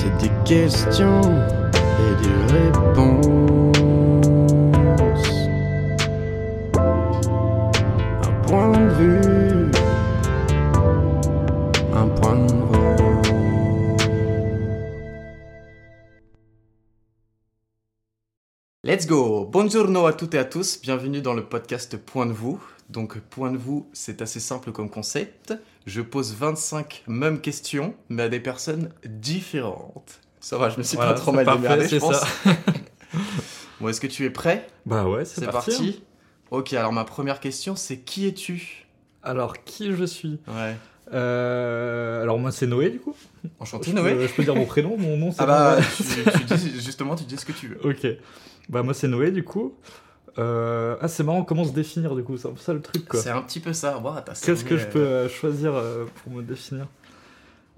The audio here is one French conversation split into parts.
C'est des questions et des réponses. Un point de vue, un point de Let's go Buongiorno à toutes et à tous, bienvenue dans le podcast Point de vous. Donc Point de vous, c'est assez simple comme concept. Je pose 25 mêmes questions, mais à des personnes différentes. Ça va, je me suis Voilà, pas trop mal parfait, démerdé, je pense. ça. bon, est-ce que tu es prêt? Bah ouais, c'est parti. parti. Ok, alors ma première question, c'est qui es-tu? Alors, qui je suis? Ouais. Euh, Alors, moi, c'est Noé, du coup. Enchanté, je, Noé peux, je peux dire mon prénom, mon nom, c'est Ah bah, Noé. tu, tu dis, justement, tu dis ce que tu veux. Ok. Bah, moi, c'est Noé, du coup. Euh, Ah, c'est marrant comment se définir, du coup. C'est un peu ça le truc, quoi. C'est un petit peu ça. Qu'est-ce que je peux euh, choisir euh, pour me définir?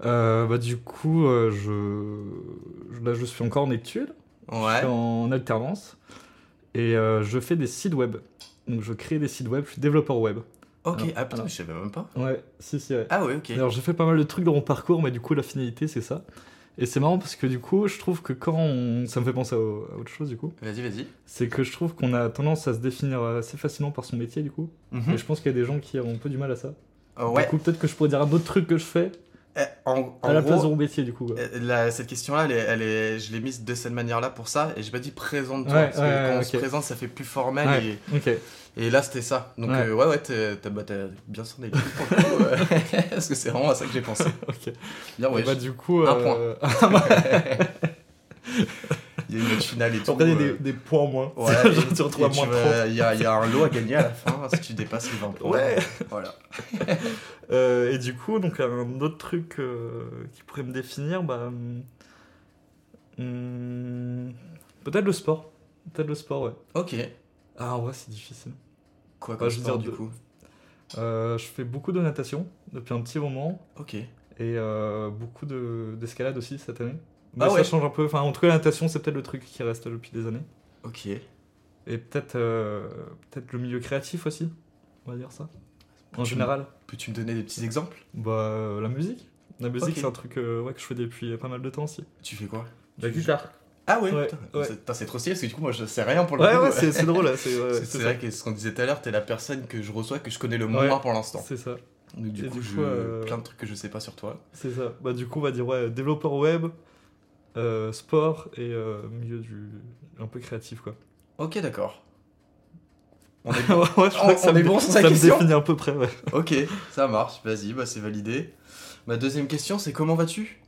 Euh, Bah, du coup, euh, je... Là, je suis encore en études. euh, Je Ouais. suis en alternance. Et euh, je fais des sites web. Donc, je crée des sites web. Je suis développeur web. Ok, Alors, ah putain, alors. je savais même pas. Ouais, si, si, ouais. Ah ouais, ok. Alors j'ai fait pas mal de trucs dans mon parcours, mais du coup la finalité c'est ça. Et c'est marrant parce que du coup je trouve que quand on... ça me fait penser à, autre chose du coup, Vas-y, vas-y. c'est que je trouve qu'on a tendance à se définir assez facilement par son métier du coup. Mhm. Et je pense qu'il y a des gens qui ont un peu du mal à ça. Ouais. Du coup peut-être que je pourrais dire un autre truc que je fais en, en à la gros, place de mon métier du coup. euh, la- cette question-là, elle elle est, je l'ai mise de cette manière-là pour ça, et j'ai pas dit présente-toi, Ouais, parce que ouais, quand ouais, on se présente, ça fait plus formel, Ouais. Ok. et, et là c'était ça. Donc Ouais. euh, ouais, ouais, t'as bah, bien sonné euh, parce que c'est vraiment à ça que j'ai pensé. ok. Bien, Et ouais. bah du coup. Un euh, Il y a une note finale et tout. Euh, des, des points moins. Ouais, et- tu moins vas- Il y a, il y a un lot à gagner à la fin si tu dépasses les 20 points. Ouais. Voilà. Euh, et du coup, donc un autre truc euh, qui pourrait me définir, bah, hum, hum, peut-être le sport. Peut-être le sport, ouais. Ok. Ah, en vrai, c'est difficile. Quoi Bah, comme je veux dire du coup? Je fais beaucoup de natation depuis un petit moment Ok. et beaucoup de- d'escalade aussi cette année. Mais Ah ça ouais. change un peu. Enfin, en tout cas, la natation, c'est peut-être le truc qui reste depuis des années. Ok. Et peut-être euh, peut-être le milieu créatif aussi, on va dire ça. En général, Peux-tu me donner des petits exemples? Bah, euh, la musique. La musique, c'est un truc euh, ouais, que je fais depuis pas mal de temps aussi. Tu fais quoi? La guitare. Ah ouais, Ouais, c'est- trop stylé parce que du coup moi je sais rien pour le Ouais, coup. ouais, c'est c'est drôle. C'est vrai que ce qu'on disait tout à l'heure, t'es la personne que je reçois que je connais le Ouais. moins pour l'instant. C'est ça, Donc du Et coup, du je... coup, euh, plein de trucs que je sais pas sur toi. c'est ça. Bah, du coup, on va dire ouais, développeur web, euh, sport et euh, milieu du. un peu créatif quoi. Ok, d'accord. On est... ouais, je crois On- que ça on me, est bon sur sa ça me question définit à peu près, ouais. ok, ça marche. Vas-y, bah c'est validé. Ma deuxième question, c'est comment vas-tu?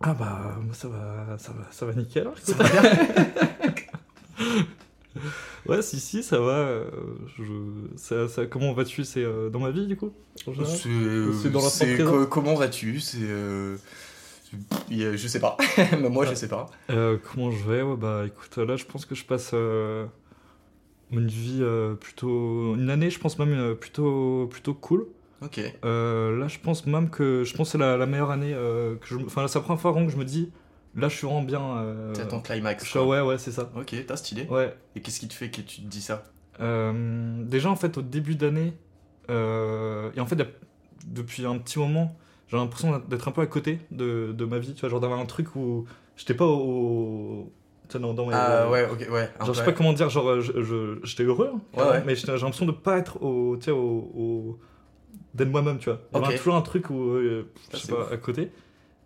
Ah bah, moi ça va, ça va, ça va nickel. hein, Ça écoute. va bien Ouais, si, si, ça va. euh, je... ça, ça- comment vas-tu? C'est dans ma vie du coup C'est dans l'instant c'est co- comment vas-tu? C'est je sais pas. Moi je sais pas. Euh, comment je vais? Ouais, bah écoute, là je pense que je passe euh, une vie euh, plutôt. Une année, je pense même plutôt, plutôt cool. Ok. Là, je pense même que je pense que c'est la, la meilleure année que je. Enfin, là, c'est la première fois que je me dis, là, je suis vraiment bien. T'es à ton climax. je ouais, ouais, c'est ça. Ok, t'as stylé. Ouais. Et qu'est-ce qui te fait que tu te dis ça? Déjà, en fait, au début d'année, et en fait, depuis un petit moment, j'ai l'impression d'être un peu à côté de, de ma vie, tu vois, genre d'avoir un truc où j'étais pas au. tu dans, dans mes- Ah ouais, ok, ouais. Genre, je sais pas comment dire, genre, euh, je- je- j'étais heureux, hein, Ouais, ouais. mais j'étais- j'ai l'impression de pas être au. Tu sais, au. au d'être moi-même, tu vois. Il y avait toujours un truc où. euh, je sais pas, ouf. à côté.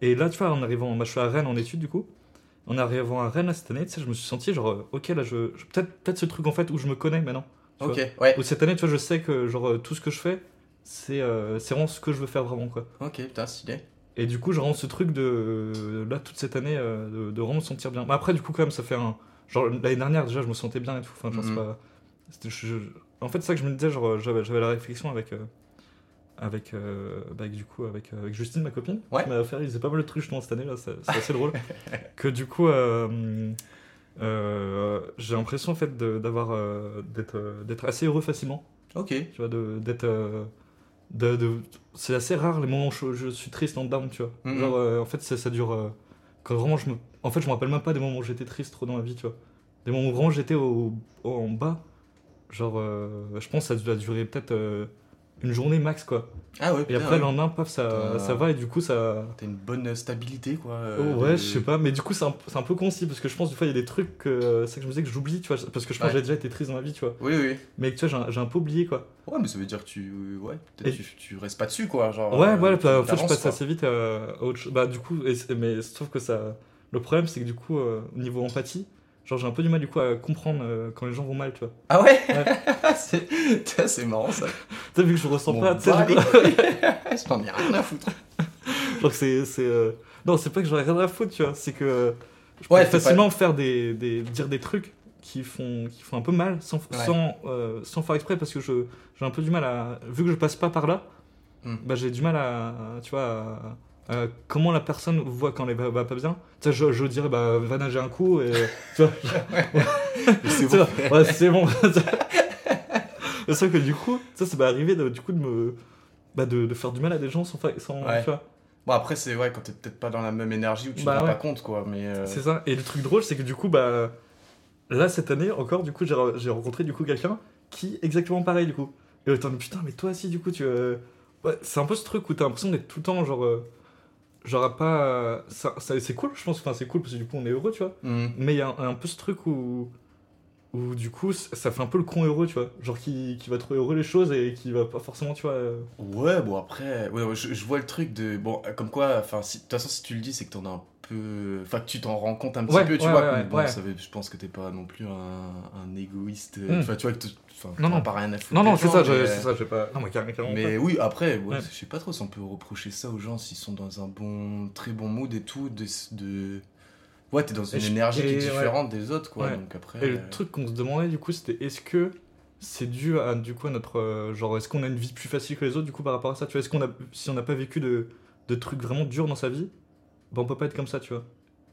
Et là, tu vois, en arrivant. Moi, je suis à Rennes en études, du coup. En arrivant à Rennes là, cette année, tu sais, je me suis senti genre, euh, ok, là, je. je- Peut-être peut ce truc en fait où je me connais maintenant. vois. Ok, ouais. Où cette année, tu vois, je sais que genre euh, tout ce que je fais, c'est euh, c'est vraiment ce que je veux faire vraiment, quoi. Ok, putain, stylé. Et du coup, j'ai vraiment ce truc de. euh, là, toute cette année, euh, de, de vraiment me sentir bien. Mais après, du coup, quand même, ça fait un. Genre, l'année dernière, déjà, je me sentais bien et tout. Enfin, genre, c'est Mhm. pas. je- je- En fait, c'est ça que je me disais, genre, j'avais j'avais la réflexion avec. euh, Avec, euh, bah, avec, du coup, avec, euh, avec Justine, ma copine, Ouais. qui m'a offert, il faisait pas mal de trucs justement cette année, là, c'est assez drôle. Que du coup, euh, euh, j'ai l'impression en fait d'avoir euh, d'être euh, d'être assez heureux facilement Ok. tu vois d'être euh, de, de- c'est assez rare les moments où je, je suis triste en down tu vois Mhm. genre euh, en fait ça, ça dure euh, quand vraiment je me en fait je me rappelle même pas des moments où j'étais triste trop dans ma vie tu vois des moments où vraiment j'étais au, au- en bas genre euh, je pense que ça a duré peut-être une journée max, quoi. Ah ouais, Et après, le ouais. lendemain, paf, ça, ça va, et du coup, ça. T'as une bonne stabilité, quoi. Oh, euh, ouais, de- je sais pas, mais du coup, c'est un, un peu concis, parce que je pense, des fois, il y a des trucs, que c'est que je me disais que j'oublie, tu vois, parce que je pense Ouais. que j'ai déjà été triste dans ma vie, tu vois. Oui, oui. Mais tu vois, j'ai un- un peu oublié, quoi. Ouais, mais ça veut dire que tu. Ouais, peut-être Et- tu, tu restes pas dessus, quoi. Genre, Ouais, euh, ouais, tu bah, en fait, je passe quoi. assez vite euh, à autre chose. Bah, du coup, et mais sauf que ça. Le problème, c'est que du coup, euh, au niveau empathie, genre, j'ai un peu du mal, du coup, à comprendre euh, quand les gens vont mal, tu vois. Ah ouais, Ouais. c'est marrant ça. Tu sais, vu que je ressens Bon, pas, tu sais, Je t'en ai rien à foutre. genre, c'est. c'est, euh, Non, c'est pas que j'en ai rien à foutre, tu vois, c'est que. euh, Je Ouais, facilement faire des, des. dire des trucs qui font, qui font un peu mal, sans, Ouais. sans, sans faire exprès, parce que je- j'ai un peu du mal à. Vu que je passe pas par là, Hmm. bah, j'ai du mal à. à- tu vois, à- à comment la personne voit quand elle va, va pas bien? Tu sais, je, je dirais, bah, va nager un coup, et. tu vois, c'est bon. ouais, c'est bon. c'est ça que du coup, ça, ça m'est arrivé de, du coup de me. Bah, de, de faire du mal à des gens sans. sans Ouais. tu vois. Bon, après, c'est ouais, quand t'es peut-être pas dans la même énergie où tu te Bah rends ouais. pas compte, quoi. Mais. euh, C'est ça. Et le truc drôle, c'est que du coup, bah. Là, cette année, encore, du coup, j'ai re- j'ai rencontré du coup quelqu'un qui est exactement pareil, du coup. Et mais putain, mais toi aussi, du coup, tu. euh, Ouais, c'est un peu ce truc où t'as l'impression d'être tout le temps, genre. euh, Genre, à pas. ça- ça- c'est cool, je pense. Enfin, c'est cool parce que du coup, on est heureux, tu vois. hmm. Mais il y a un, un peu ce truc où, où du coup, ça fait un peu le con heureux, tu vois. Genre qui, qui va trouver heureux les choses et qui va pas forcément, tu vois. euh, Ouais, bon, après. Ouais, ouais, je, je vois le truc de. Bon, comme quoi, enfin, si- de toute façon, si tu le dis, c'est que t'en as un peu. Enfin, que tu t'en rends compte un petit Ouais, peu, tu ouais, vois. ouais, bon, ouais. ça veut- je pense que t'es pas non plus un, un égoïste. Hmm. Enfin, tu vois, que enfin, Non, non. pas rien à foutre. Non, non, c'est ça, mais, je- ça, j'ai pas. Non, mais carrément. Mais oui, après, je sais pas trop si on peut reprocher ça aux gens s'ils sont dans un bon, très bon mood et tout. De, de... Ouais, t'es dans Et une je- énergie qui est différente des autres, quoi. Donc après. Et le euh, truc qu'on se demandait, du coup, c'était est-ce que c'est dû à, du coup, à notre. euh, genre, est-ce qu'on a une vie plus facile que les autres, du coup, par rapport à ça, tu vois Est-ce qu'on a. Si on n'a pas vécu de, de trucs vraiment durs dans sa vie, bah, on peut pas être comme ça, tu vois.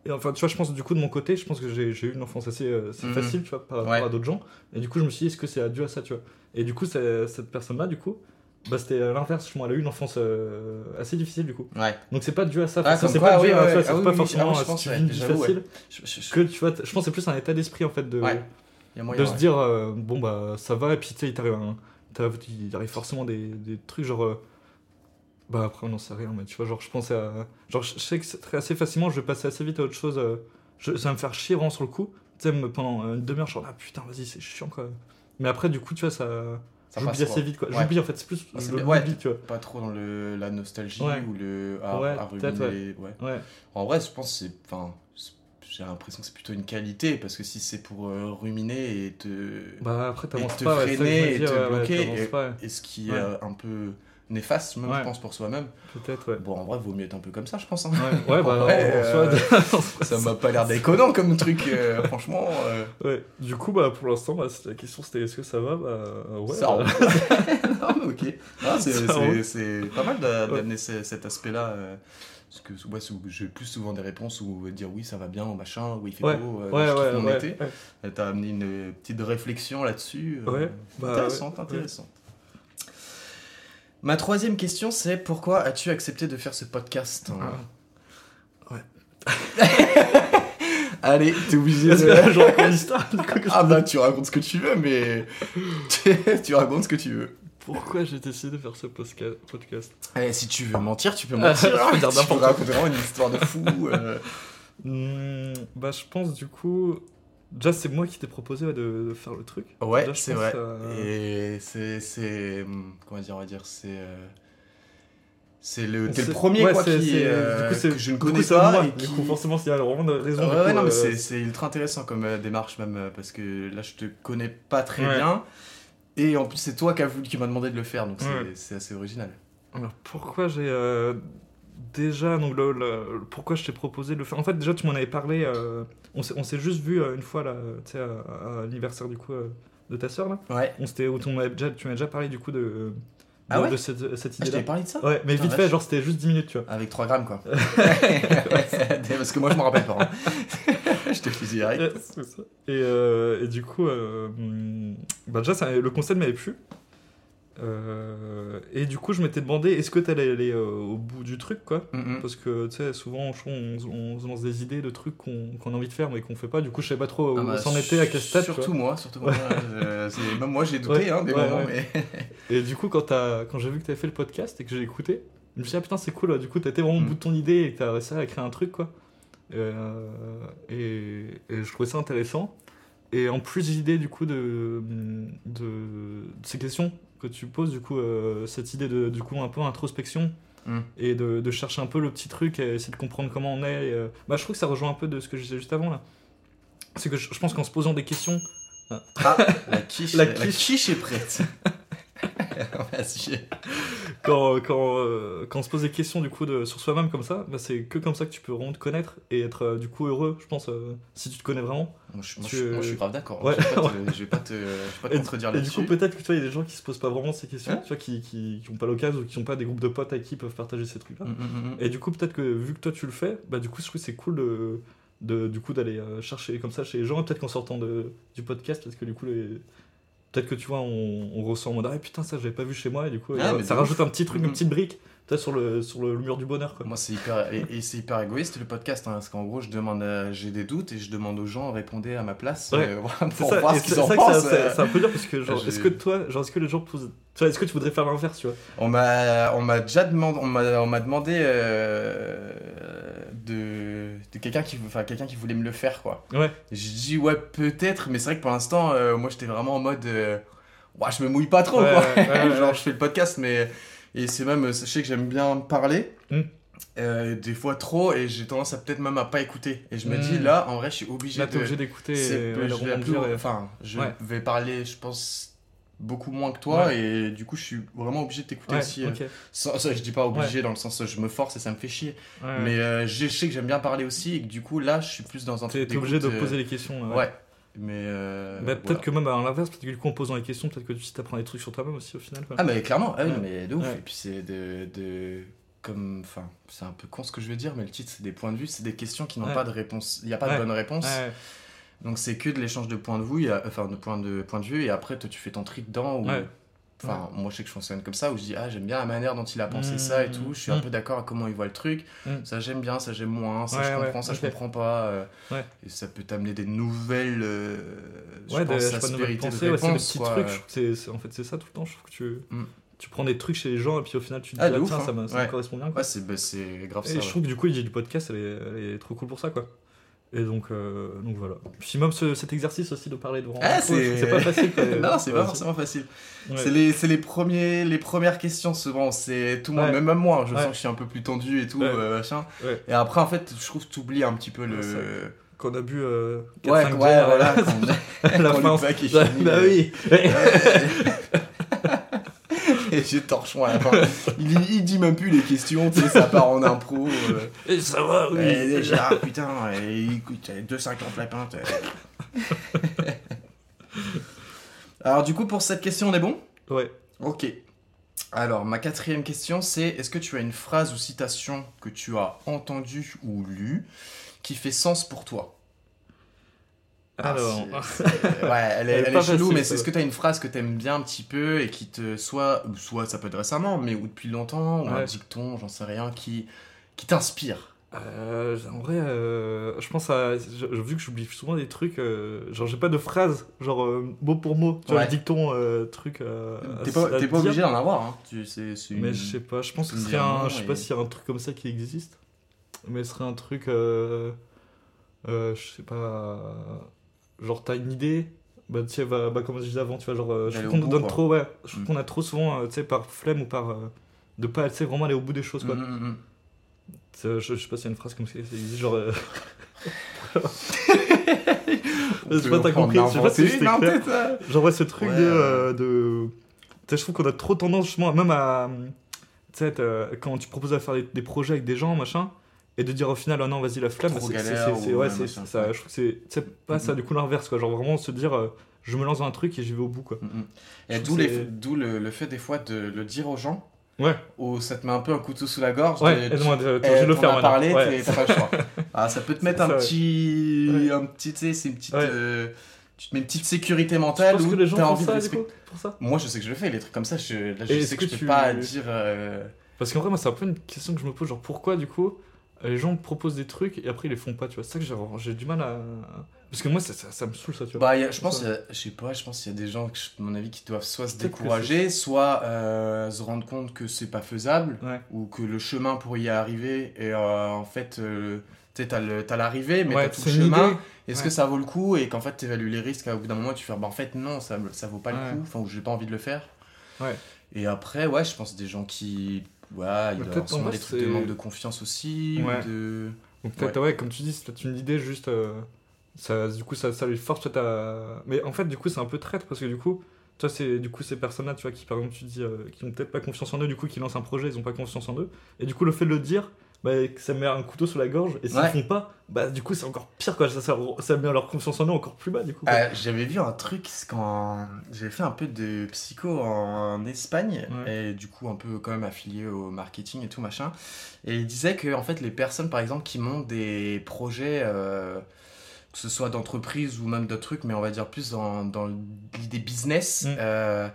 Et enfin, tu vois, je pense, du coup, de mon côté, je pense que j'ai eu une enfance assez, euh, assez Mhm. facile, tu vois, par rapport Ouais. à d'autres gens. Et du coup, je me suis dit, est-ce que c'est dû à ça, tu vois Et du coup, cette personne-là, du coup, bah, c'était l'inverse. justement, Elle a eu une enfance euh, assez difficile, du coup. Ouais. Donc, c'est pas dû à ça. Ah, c'est pas dû à, c'est Ah pas forcément ah oui, je pense, ouais, facile. Je, je- je- Que tu vois, je pense que c'est plus un état d'esprit, en fait, de, Ouais, moyen, de se dire, euh, bon, bah, ça va, et puis, tu sais, il t'arrive forcément des, des trucs, genre. euh, bah, après, on n'en sait rien, mais tu vois, genre, je pensais à. Genre, je sais que c'est très- assez facilement, je vais passer assez vite à autre chose. euh, je- ça va me faire chier vraiment sur le coup. Tu sais, pendant une demi-heure, je suis en ah putain, vas-y, c'est chiant, quoi. Mais après, du coup, tu vois, ça. Ça J'oublie assez vite, quoi. Ouais. J'oublie, en fait, c'est plus. Ah, l'oublie, Ouais. tu vois. Pas trop dans le, la nostalgie Ouais. ou le. À, Ouais, à peut-être, ruminer, ouais. Ouais. En vrai, je pense que c'est. Enfin, j'ai l'impression que c'est plutôt une qualité parce que si c'est pour euh, ruminer et te. Bah, après, t'avances pas, ouais, c'est ça freiner et te ouais, ouais, bloquer t'avances et- pas, ouais. Et ce qui est Ouais. euh, un peu néfaste, même, Ouais. je pense, pour soi-même. Peut-être, ouais. Bon, en vrai, vaut mieux être un peu comme ça, je pense. hein. Ouais, ouais, bah, vrai, euh, soi, Ça m'a pas l'air déconnant comme truc, euh, franchement. euh, Ouais, du coup, bah, pour l'instant, bah, la question c'était est-ce que ça va Bah, ouais. ça bah, non, mais ok. Ah, c'est, pas mal d'amener ce- cet aspect-là. euh, parce que ouais, j'ai plus souvent des réponses où dire oui, ça va bien, machin, oui, il fait beau, euh, ouais, mon été. T'as amené une petite réflexion là-dessus. euh, Ouais, bah, intéressante, intéressante. Ma troisième question, c'est pourquoi as-tu accepté de faire ce podcast Ah. Allez, t'es obligé de... que je raconte l'histoire. Ah bah tu racontes ce que tu veux, mais tu racontes ce que tu veux. Pourquoi j'ai décidé de faire ce podcast? Eh, si tu veux mentir, tu peux Ah, mentir. dire tu peux raconter vraiment une histoire de fou. euh. Hmm, Bah, je pense, du coup. Déjà, c'est moi qui t'ai proposé ouais, de, de faire le truc. Ouais, c'est vrai. euh, Et c'est, c'est, comment dire, on va dire, c'est, euh, c'est le, t'es le premier ouais, quoi qui, euh, du coup, c'est- que je ne du coup, connais c'est pas moi. et Du qui- coup, forcément, s'il y a vraiment de raison. Ouais, du ouais, coup, non, mais c'est, ultra intéressant comme euh, démarche même euh, parce que là je te connais pas très Ouais. bien et en plus c'est toi qui, a voulu, qui m'a demandé de le faire donc c'est, assez original. Alors pourquoi j'ai déjà donc le, le- pourquoi je t'ai proposé de le faire En fait déjà tu m'en avais parlé. euh, on s'est juste vu euh, une fois là, à, à l'anniversaire du coup euh, de ta sœur là. Ouais. On s'était où tu m'avais déjà m'as déjà parlé du coup de de, Ah ouais de cette, cette Ah, je idée t'avais là. parlé de ça Ouais mais Putain, vite fait genre c'était juste 10 minutes tu vois. Avec 3 grammes quoi. Parce que moi je me rappelle pas. hein. je te fusille direct. Et, et du coup, bah déjà, ça- le concept m'avait plu. Euh, et du coup, je m'étais demandé, est-ce que t'allais aller euh, au bout du truc, quoi Mm, mm. Parce que, tu sais, souvent, on, se lance des idées de trucs qu'on a envie de faire, mais qu'on fait pas. Du coup, je savais pas trop où Ah bah, c'en était, à quel stade. Surtout moi, surtout moi. euh, même moi, j'ai douté, Ouais, hein, des ouais, moments, ouais. mais. Et du coup, quand, j'ai vu que t'avais fait le podcast et que j'ai écouté, je me suis dit, ah putain, c'est cool, du coup, t'étais vraiment au Mm. bout de ton idée et que t'as réussi à créer un truc, quoi. Et, et je trouvais ça intéressant. Et en plus, l'idée, du coup, de, de, de ces questions que tu poses, du coup, euh, cette idée de, du coup, un peu introspection Mm. et de, de chercher un peu le petit truc et essayer de comprendre comment on est. et, euh, bah, je trouve que ça rejoint un peu de ce que je disais juste avant, là. C'est que je, je pense qu'en se posant des questions, Ah, la quiche, La la quiche est prête. Quand, quand, euh, quand on se pose des questions du coup de, sur soi-même comme ça, bah, c'est que comme ça que tu peux vraiment te connaître et être euh, du coup heureux, je pense, euh, si tu te connais vraiment. Moi, je, moi, Tu- je- moi, je suis grave d'accord. Ouais. Je vais pas te, je vais pas te, vais pas te Et, contredire et du là-dessus. coup, peut-être que tu vois, il y a des gens qui se posent pas vraiment ces questions, Hein tu vois, qui, qui, qui ont pas l'occasion ou qui ont pas des groupes de potes avec qui ils peuvent partager ces trucs-là. Mm, mm, mm. Et du coup, peut-être que vu que toi tu le fais, bah du coup, je trouve que c'est cool de, de du coup d'aller chercher comme ça chez les gens. Peut-être qu'en sortant de, du podcast, parce que du coup, les... peut-être que tu vois, on, on ressent en mode ah putain ça j'avais pas vu chez moi et du coup, Ah, euh, mais ça rajoute un petit truc, une Mhm. petite brique, sur le sur le, mur du bonheur quoi. Moi, c'est hyper, et, et c'est hyper égoïste le podcast, hein, parce qu'en gros, je demande, à- j'ai des doutes et je demande aux gens, répondez à ma place Ouais. euh, pour voir ce qu'ils en pensent. c'est euh. c'est un peu dur parce que genre, est-ce que toi, genre, est-ce que les gens posent, tu vois, est-ce que tu voudrais faire l'inverse, tu vois? On m'a, on m'a déjà demandé, on m'a, on m'a demandé euh, de, de quelqu'un qui, enfin quelqu'un qui voulait me le faire quoi. Ouais. J'ai dit ouais peut-être, mais c'est vrai que pour l'instant, euh, moi j'étais vraiment en mode, euh, ouais, je me mouille pas trop Ouais, quoi. ouais, ouais, Genre je fais le podcast, mais et c'est même, sachez que j'aime bien parler. Mm. euh, des fois trop et j'ai tendance à peut-être même à pas écouter et je me dis là en vrai je suis obligé Là, de t'es obligé d'écouter je enfin vais parler je pense beaucoup moins que toi et du coup je suis vraiment obligé de t'écouter Ouais, aussi euh, ok. sans- ça, je dis pas obligé dans le sens où je me force et ça me fait chier mais euh, je sais que j'aime bien parler aussi et que du coup là je suis plus dans un t'es obligé de euh, poser les questions. ouais. mais euh, Bah, peut-être voilà. que même à l'inverse, peut-être que du coup en posant les questions, peut-être que tu t'apprends des trucs sur toi-même aussi au final. quoi. ah mais clairement ah oui, mais de ouf et puis c'est de, de comme enfin c'est un peu con ce que je veux dire mais le titre c'est des points de vue c'est des questions qui n'ont pas de réponse il n'y a pas de bonne réponse donc c'est que de l'échange de points de vue a- enfin de points de points de vue et après toi tu fais ton tri dedans ou Ouais. Enfin, moi je sais que je fonctionne comme ça, où je dis, ah, j'aime bien la manière dont il a pensé ça et tout, je suis un Mm. peu d'accord à comment il voit le truc, ça j'aime bien, ça j'aime moins, ça Ouais, je comprends, ça je comprends pas, euh, et ça peut t'amener des nouvelles, euh, je ouais, pense, pas, de réponse, petits trucs. en fait, c'est ça tout le temps. Je trouve que tu, tu prends des trucs chez les gens et puis au final tu te dis, Ah, ah, de ouf, tiens, hein. ça, me, ça me Ouais. correspond bien. quoi. Ouais, c'est bah, c'est grave Et ça. je ouais. trouve que du coup, l'idée du podcast, elle est, elle est trop cool pour ça, quoi. Et donc, euh, donc voilà. Puis même ce- cet exercice aussi de parler devant. Ah, je c'est pas facile. quoi. non, c'est pas forcément facile. ouais. C'est les, les, premiers, les premières questions souvent. C'est tout le monde, même, même moi, je Ouais. sens que je suis un peu plus tendu et tout, euh, machin. Et après, en fait, je trouve que tu oublies un petit peu le. Qu'on a bu euh, Ouais, 4-5 ouais, bières, voilà. euh, quand- la quand fin. Bah, bah oui. Et j'ai torchon à la fin. Il, il dit même plus les questions, tu sais, ça part en impro. euh. Et ça va, oui. Eh, déjà, putain, eh, écoute, 2,50 la pinte. euh. Alors, du coup, pour cette question, on est bon? Ouais. Ok. Alors, ma quatrième question, c'est est-ce que tu as une phrase ou citation que tu as entendue ou lue qui fait sens pour toi? Ah, Alors. c'est- c'est- ouais, elle est, Elle est elle pas est chelou, facile, mais ça. est-ce que tu as une phrase que tu aimes bien un petit peu et qui te soit, ou soit ça peut être récemment, mais ou depuis longtemps, ou un dicton, j'en sais rien, qui, qui t'inspire Euh, en vrai, euh, je pense à. je- vu que j'oublie souvent des trucs, euh, genre j'ai pas de phrase, genre euh, mot pour mot, tu vois, Ouais. le dicton, euh, truc. euh, T'es pas, à t'es pas obligé d'en avoir, hein. Tu, c'est, c'est une- Mais je sais pas, je pense que ce serait un Je sais et- pas s'il y a un truc comme ça qui existe, mais ce serait un truc. Euh, euh, je sais pas. Genre t'as une idée, bah tu sais, bah, bah, comme je disais avant, tu vois, genre euh, je trouve qu'on donne quoi. trop, ouais, je trouve Mm. qu'on a trop souvent, euh, tu sais, par flemme ou par. euh, de pas, tu sais, vraiment aller au bout des choses, quoi. Mm, mm, Je, je sais pas s'il y a une phrase comme ça, genre. Je sais pas, t'as compris, je sais pas si c'était clair. Genre, ouais, ce truc Ouais, de. Tu sais, je trouve qu'on a trop tendance, justement, même à. Tu sais, quand tu proposes à faire des, des projets avec des gens, machin, et de dire au final, oh non, vas-y, la flemme, Trop c'est- ouais, c'est ça. Je trouve que c'est c'est pas ça, Mhm. du coup, l'inverse, quoi. Genre, vraiment se dire, euh, je me lance dans un truc et j'y vais au bout, quoi. Mm, mm. Et Je d'où, le, le fait des fois de le dire aux gens, Ouais, où ça te met un peu un couteau sous la gorge. ouais, de- t'es Eh, de le faire parlé, Ouais. t'es- t'as pas le choix. Ah, ça peut te mettre un ça, petit, Ouais. un petit, tu sais, une petite, Ouais. euh, tu te mets une petite sécurité Tu mentale penses où que les gens t'as font envie de ça, coup, pour ça? Moi, je sais que je le fais, les trucs comme ça. Je, là, je sais que, que je peux tu- pas dire. euh, Parce qu'en vrai, moi, c'est un peu une question que je me pose, genre pourquoi du coup les gens proposent des trucs et après ils les font pas, tu vois. C'est ça que j'ai- j'ai du mal à. Parce que moi, ça, ça, ça me saoule ça, tu vois. Bah, y a- je pense, a- je sais pas, je pense qu'il y a des gens, que à mon avis, qui doivent soit se Peut-être décourager, soit euh, se rendre compte que c'est pas faisable, Ouais. ou que le chemin pour y arriver, et euh, en fait, euh, tu sais, t'as t'as l'arrivée, mais Ouais, t'as tout le chemin. idée. Est-ce Ouais. que ça vaut le coup Et qu'en fait, t'évalues les risques, au bout d'un moment, tu fais, bah en fait, non, ça, ça vaut pas le coup, enfin, ou j'ai pas envie de le faire. Ouais. Et après, ouais, je pense des gens qui. Ouais, il doit sûrement des trucs de manque de confiance aussi, ou Ouais. de. Donc peut-être, ouais. comme tu dis, c'est peut-être une idée juste. euh, ça, du coup, ça, ça les force peut-être à. Mais en fait, du coup, c'est un peu traître parce que du coup, toi, c'est du coup ces personnes-là, tu vois, qui par exemple, tu dis, euh, qui ont peut-être pas confiance en eux, du coup, qui lancent un projet, ils ont pas confiance en eux. Et du coup, le fait de le dire, bah, que ça met un couteau sous la gorge. Et s'ils Ouais. font pas, bah, du coup, c'est encore pire, quoi. Ça, ça, ça met leur confiance en eux encore plus bas, du coup. Euh, j'avais vu un truc quand j'avais fait un peu de psycho en Espagne Ouais. et du coup un peu quand même affilié au marketing et tout machin et il disait que en fait les personnes par exemple qui montent des projets euh, que ce soit d'entreprise ou même d'autres trucs mais on va dire plus dans, dans l'idée business Mm. euh,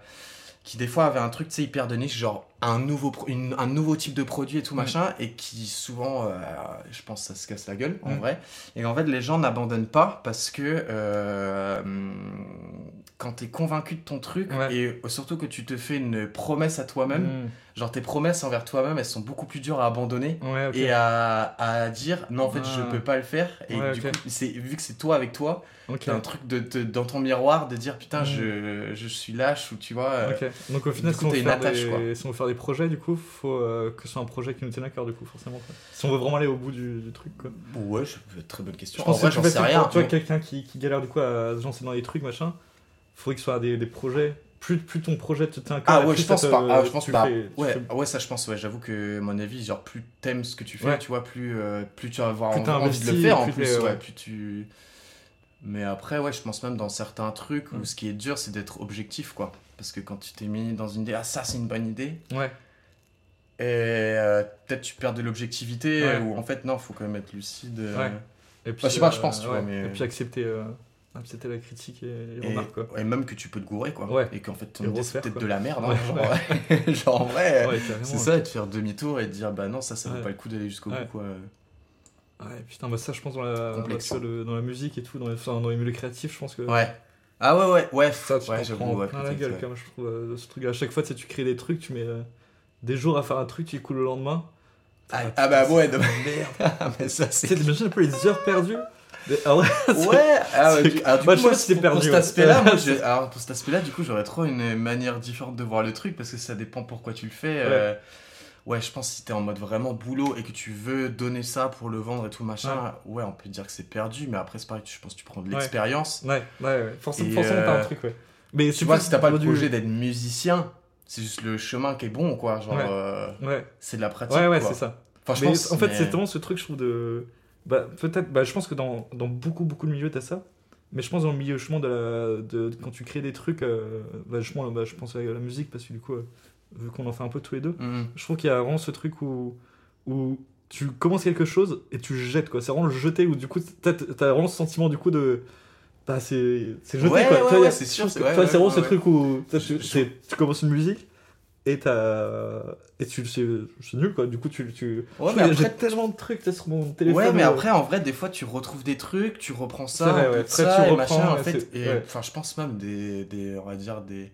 qui des fois avaient un truc tu sais hyper de niche genre un nouveau une- un nouveau type de produit et tout Mm. machin et qui souvent euh, je pense ça se casse la gueule en Mm. vrai et en fait, les gens n'abandonnent pas parce que euh, quand t'es convaincu de ton truc Ouais. et surtout que tu te fais une promesse à toi-même, Mm. genre tes promesses envers toi-même, elles sont beaucoup plus dures à abandonner Ouais, et à, à dire non, en fait, je Ah. peux pas le faire. Et Ouais, du coup, c'est, vu que c'est toi avec toi, Ok. t'as un truc de, de- dans ton miroir de dire putain, Mm. je, je suis lâche ou tu vois. euh. Donc au final, si on, une faire attache, des... quoi. si on veut faire des projets, du coup, faut euh, que ce soit un projet qui nous tienne à cœur, du coup, forcément. quoi. Si on veut vraiment aller au bout du, du truc, quoi. Ouais, je- très bonne question. Je En pense vrai, que j'en c'est sais rien. pour- Tu vois, mais- quelqu'un qui, qui galère du coup à se lancer dans les trucs, machin, faudrait que ce soit des, des projets. Plus, plus ton projet te tient. Ah ouais, plus je pense pas. Ah, je pense pas. fais- tu ouais, fais- ouais, ça je pense. Ouais, j'avoue que à mon avis, genre plus t'aimes ce que tu fais, Ouais. tu vois, plus euh, plus tu vas avoir Plus envie, de le faire en plus ouais, plus tu. Mais après, ouais, je pense même dans certains trucs où ce qui est dur, c'est d'être objectif, quoi. Parce que quand tu t'es mis dans une idée, ah ça c'est une bonne idée, Ouais. et euh, peut-être tu perds de l'objectivité, ou en fait non, faut quand même être lucide. euh, Ouais. Et puis, Bah, je sais pas, je pense, tu vois, ouais. mais- Et puis accepter, euh, accepter la critique et les Et, remarques, quoi. et même que tu peux te gourer, quoi. Ouais. Et qu'en fait, ton idée c'est peut-être de la merde, hein, Ouais, genre, genre en vrai. C'est ça, et de faire demi-tour et de dire bah non, ça, ça vaut pas le coup d'aller jusqu'au bout quoi. Ouais, putain, bah ça, je pense dans la, dans, la musique et tout, dans les, enfin, dans les milieux créatifs, je pense que. Ouais. Ah ouais, ouais, ouais. Ça, tu ouais, prends plein la gueule quand même, je trouve, euh, ce truc. À chaque fois, tu sais, tu crées des trucs, tu mets euh, des jours à faire un truc, tu écoules le lendemain. Ah, putain, ah bah ouais, de merde. Ah, mais ça c'est. t'imagines un peu les heures perdues Mais, ah ouais, Ouais, ah ouais, c'est- du, alors, du Moi, coup, je moi, perdu, pour cet aspect-là, alors, pour cet aspect-là, du coup, j'aurais trop une manière différente de voir le truc parce que ça dépend pourquoi tu le fais. euh, Ouais, je pense que si t'es en mode vraiment boulot et que tu veux donner ça pour le vendre et tout machin, ouais, on peut dire que c'est perdu, mais après c'est pareil, je pense que tu prends de l'expérience. ouais, ouais, ouais. Forcément, forcément t'as euh, un truc, ouais. Mais Tu vois, si t'as pas le projet d'être musicien, c'est juste le chemin qui est bon, quoi. Genre, Ouais. euh, Ouais, c'est de la pratique. ouais, ouais, c'est ça. Enfin, je Mais pense. en fait, c'est vraiment ce truc, je trouve, de. Bah, peut-être, bah, je pense que dans, dans beaucoup, beaucoup de milieux, t'as ça. Mais je pense dans le milieu, justement, de, la, de, de- quand tu crées des trucs, euh, bah, justement, bah, je pense à la musique, parce que du coup, euh, vu qu'on en fait un peu tous les deux, Mhm. je trouve qu'il y a vraiment ce truc où, où tu commences quelque chose et tu jettes, quoi. C'est vraiment le jeter, où du coup, t'as as vraiment ce sentiment, du coup, de. Bah, c'est c'est jeté, Ouais, quoi. ouais, ouais, c'est sûr, c'est- vraiment ce truc où Je- tu commences une musique et t'as. Et tu c'est nul, quoi. Du coup, tu. tu... Ouais, mais J'ai après, tellement de trucs sur mon téléphone. Ouais, mais euh, après, en vrai, des fois, tu retrouves des trucs, tu reprends ça, vrai, ouais. Après, ça, tu et reprends, machin, en fait. Et ouais. enfin, je pense même des, des, on va dire, des,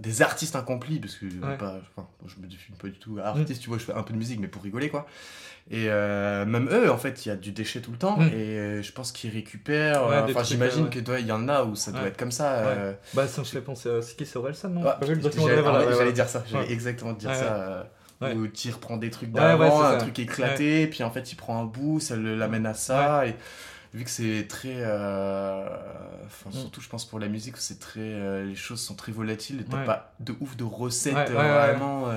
des artistes incomplis, parce que Ouais. Mm. pas, enfin, je me définis pas du tout artiste, tu vois, je fais un peu de musique, mais pour rigoler, quoi. Et euh, même eux, en fait, il y a du déchet tout le temps, Mm. et euh, je pense qu'ils récupèrent. Ouais, euh, Enfin, j'imagine ouais. que toi, il y en a où ça doit Ouais. être comme ça. euh, Bah, ça me fait penser à. C'est Orelsan, non? Ouais, le j'allais ouais, ouais. dire ça, j'allais Ouais. exactement te dire Ouais, ça. euh, Ouais. Où tu reprends des trucs Ouais, ouais, d'avant, un ça. truc éclaté, puis en fait il prend un bout, ça l'amène à ça. Et vu que c'est très. euh, Enfin, Mm. surtout je pense pour la musique, c'est très. euh, les choses sont très volatiles, et t'as Ouais. pas de ouf de recettes Ouais, euh, ouais, vraiment.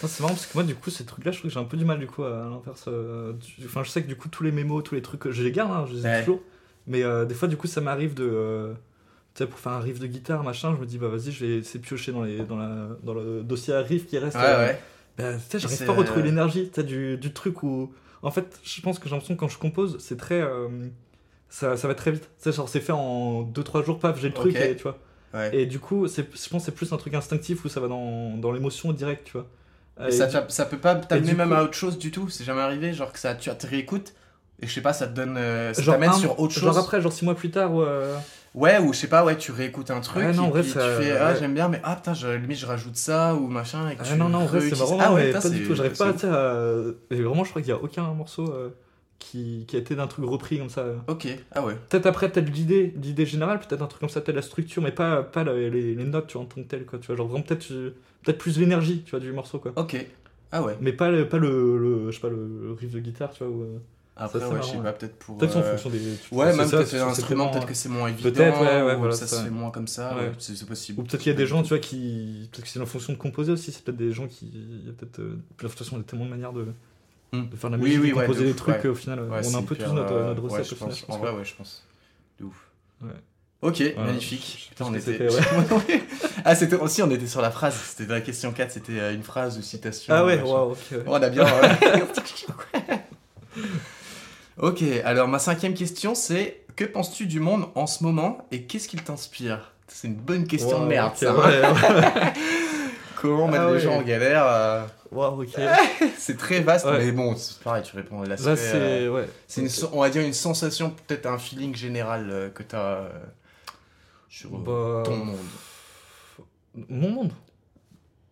C'est marrant parce que moi, du coup, ces trucs-là, je trouve que j'ai un peu du mal, du coup, à l'inverse. Enfin, je sais que du coup, tous les mémos, tous les trucs, je les garde, hein, je les ai toujours. Mais des fois, du coup, ça m'arrive de. Tu sais, pour faire un riff de guitare, machin, je me dis, bah vas-y, je vais essayer de piocher dans, les, dans, la, dans le dossier à riff qui reste. Ouais, euh, ouais. Bah, tu sais, j'arrive pas à retrouver l'énergie, tu du, du truc où. En fait, je pense que j'ai l'impression que quand je compose, c'est très. euh, ça, ça va très vite. C'est genre, c'est fait en 2-3 jours, paf, j'ai le truc, et, tu vois. Ouais. Et du coup, c'est, je pense que c'est plus un truc instinctif où ça va dans, dans l'émotion directe, tu vois. Et Et ça, ça peut pas t'amener même coup- à autre chose du tout? C'est jamais arrivé Genre que ça, tu te réécoutes et je sais pas, ça te donne. euh, ça genre t'amène sur autre chose? Genre après, genre 6 mois plus tard, ou, euh, Ouais, ou je sais pas, ouais, tu réécoutes un truc Ouais, non, et vrai, puis ça- tu fais Ah, ouais. j'aime bien, mais ah putain, je, limite je rajoute ça ou machin. Et que Ah tu non, non, en vrai, c'est marrant, Ah ouais, mais pas du tout. J'arrive pas tu sais, à- vraiment, je crois qu'il y a aucun morceau euh, qui, qui a été d'un truc repris comme ça. Ok, ah ouais. Peut-être après, peut-être l'idée, l'idée générale, peut-être un truc comme ça, peut-être la structure, mais pas, pas la- les, les notes, tu vois, en tant que tel, quoi. Tu vois, genre vraiment peut-être euh, peut-être plus l'énergie, tu vois, du morceau, quoi. Ok, ah ouais. Mais pas le, pas le, le- je sais pas, le riff de guitare, tu vois. Ou, euh, Après, c'est ouais, je sais pas, peut-être pour. Peut-être en euh, fonction des. Ouais, même ça, peut-être un instrument, peut-être que c'est moins évident. Peut-être, ouais, ouais, ou voilà, ça se ça. fait moins comme ça, Ouais. c'est possible. Ou peut-être qu'il y a des gens, tu vois, qui. Peut-être que c'est une fonction de composer aussi, c'est peut-être des gens qui. Il y a peut-être. euh, De toute façon, il y a tellement de manières de. De faire de la Oui, musique, oui, de ouais, composer de des ouf, trucs, ouais. au final. Ouais, on a un peu tous notre, euh, notre recette, je au final, pense. En vrai, ouais, je pense. De ouf. Ouais. Ok, Ouais, magnifique. Putain, on était. ah, c'était aussi, on était sur la phrase. C'était la question 4, c'était euh, une phrase ou citation. Ah ouais, waouh, ok. ouais. Oh, on a bien. ok, alors ma cinquième question c'est que penses-tu du monde en ce moment et qu'est-ce qu'il t'inspire? C'est une bonne question de merde, ça. ouais, ouais. Comment mettre Ah les ouais. gens en galère euh, Waouh, ok. C'est très vaste, Ouais. mais bon, c'est pareil, tu réponds à l'aspect. Là, c'est. euh, Ouais. c'est une, on va dire une sensation, peut-être un feeling général euh, que tu as sur euh, Bah, ton monde. Mon monde?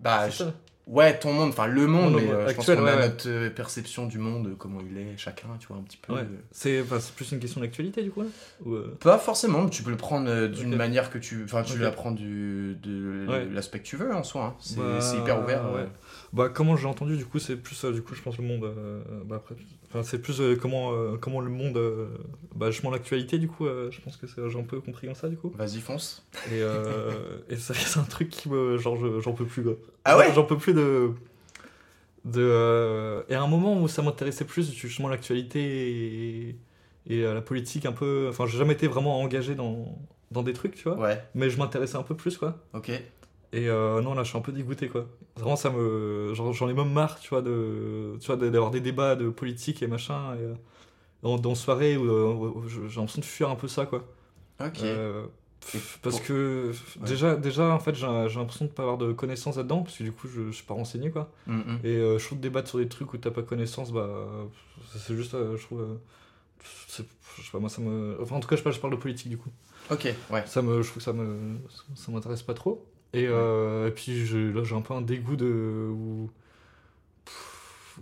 Bah, je- ça. Ouais, ton monde, enfin le monde, Mon mais monde euh, je pense actuel, qu'on a ouais, notre euh, perception du monde, comment il est, chacun, tu vois, un petit peu. Ouais. euh, C'est plus une question d'actualité, du coup là Ou, euh, Pas forcément, tu peux le prendre euh, d'une manière que tu. Enfin, tu Ok. l'apprends du, de l'aspect que tu veux en soi. hein. C'est Bah, c'est hyper ouvert. euh. Bah, comment j'ai entendu, du coup, c'est plus, euh, du coup, je pense, le monde. euh, bah, après, enfin, c'est plus euh, comment, euh, comment le monde. euh, bah, justement, l'actualité, du coup, euh, je pense que j'ai un peu compris comme ça, du coup. Vas-y, fonce. Et, et ça, c'est un truc qui me. Genre, je- j'en peux plus, quoi. Ah ouais? J'en peux plus de. de Et à un moment où ça m'intéressait plus, justement, l'actualité et, et la politique, un peu. Enfin, j'ai jamais été vraiment engagé dans, dans des trucs, tu vois. Ouais, Mais je m'intéressais un peu plus, quoi. ok. Et euh, non, là, je suis un peu dégoûté, quoi. Vraiment, ça me. J'en ai même marre, tu vois, de, tu vois, d'avoir des débats de politique et machin. Et, euh, dans, dans soirée où, euh, j'ai l'impression de fuir un peu ça, quoi. Ok. Euh, parce pour- que Ouais. déjà, déjà, en fait, j'ai l'impression de pas avoir de connaissances là-dedans, parce que du coup, je, je suis pas renseigné, quoi. Mm. Et je trouve débattre sur des trucs où t'as pas connaissance, bah, c'est juste, je trouve. je sais pas, moi, ça me. Enfin, en tout cas, je, pas, je parle de politique, du coup. Ok, ouais. Ça me, je trouve que ça me, ça m'intéresse pas trop. Et, euh, et puis là j'ai un peu un dégoût de où,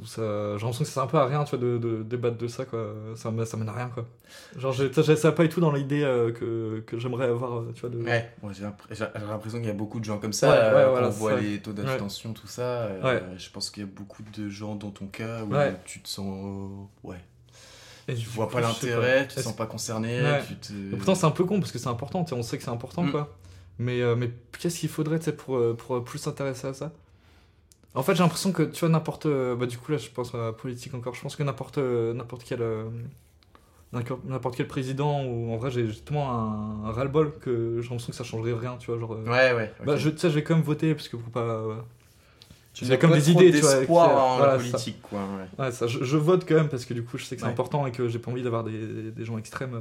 ça, j'ai l'impression que ça sert un peu à rien, tu vois, de, de débattre de ça quoi. Ça mène à rien quoi. Genre j'ai, ça, pas du tout dans l'idée euh, que, que j'aimerais avoir, euh, tu vois. De... Ouais, j'ai l'impr- j'ai j'ai l'impression qu'il y a beaucoup de gens comme ça. Ouais, euh, ouais, quand voilà, on voit ça. les taux d'abstention, tout ça. euh, Ouais. Je pense qu'il y a beaucoup de gens dans ton cas où tu te sens. Ouais. Et Tu vois coup, pas l'intérêt, tu te sens pas concerné. Ouais. Tu te... Et pourtant c'est un peu con parce que c'est important, on sait que c'est important Mm. quoi. Mais, euh, mais qu'est-ce qu'il faudrait pour, euh, pour plus s'intéresser à ça? En fait j'ai l'impression que tu vois n'importe... euh, Bah du coup là je pense à la politique encore, je pense que n'importe euh, n'importe quel... n'importe quel président ou en vrai j'ai justement un, un ras-le-bol que j'ai l'impression que ça changerait rien tu vois genre Ouais, ouais. ok. bah je tu sais je vais quand même voter parce que pour pas Tu n'as comme des idées, tu vois, d'espoir en voilà, la ça. politique, quoi. Ouais. ouais ça je, je vote quand même parce que du coup je sais que c'est Ouais. important et que j'ai pas envie d'avoir des, des gens extrêmes euh,